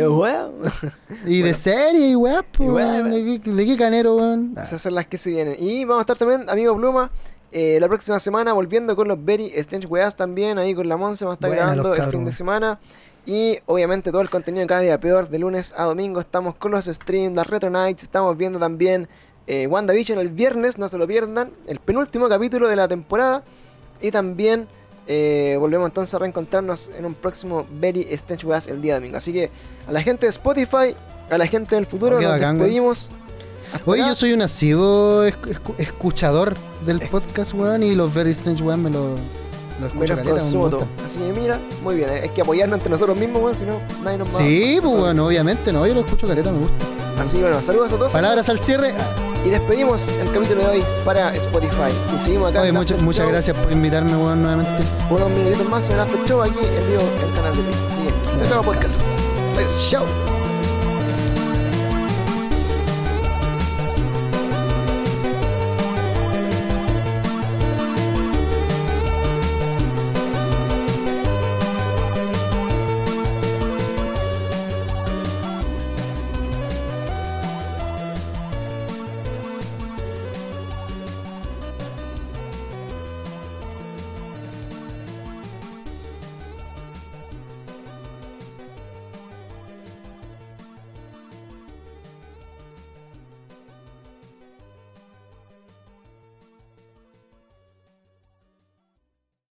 Y de serie y weá, weón. ¿De, qué, de qué canero, weón? Ah, Esas son las que se vienen. Y vamos a estar también, amigo Pluma, eh, la próxima semana volviendo con los Very Strange Weas también. Ahí con la Monse vamos a estar grabando el fin de semana. Y obviamente todo el contenido de cada día peor, de lunes a domingo. Estamos con los streams, las Retro Nights. Estamos viendo también eh, WandaVision el viernes, no se lo pierdan. El penúltimo capítulo de la temporada. Y también eh, volvemos entonces a reencontrarnos en un próximo Very Strange Weas el día domingo. Así que a la gente de Spotify, a la gente del futuro, Oh, qué nos bacán, despedimos. Acá. yo soy un asiduo esc- escu- escuchador del podcast, weón, y los Very Strange Weón me lo, escucho Menos caleta, gustan. Así que mira, muy bien, eh, hay que apoyarnos entre nosotros mismos, weón, si no, nadie nos va Sí, pues bueno, obviamente, no, yo lo escucho caleta, me gusta. Así que bueno, saludos a todos. Palabras al cierre. Y despedimos el capítulo de hoy para Spotify. Y seguimos acá Oye, en muchas, After muchas Show. gracias por invitarme, weón, nuevamente. Unos minutitos más en el After Show aquí en vivo en el canal de Twitch. Así que, chao, chao, podcast. Adiós. Chao.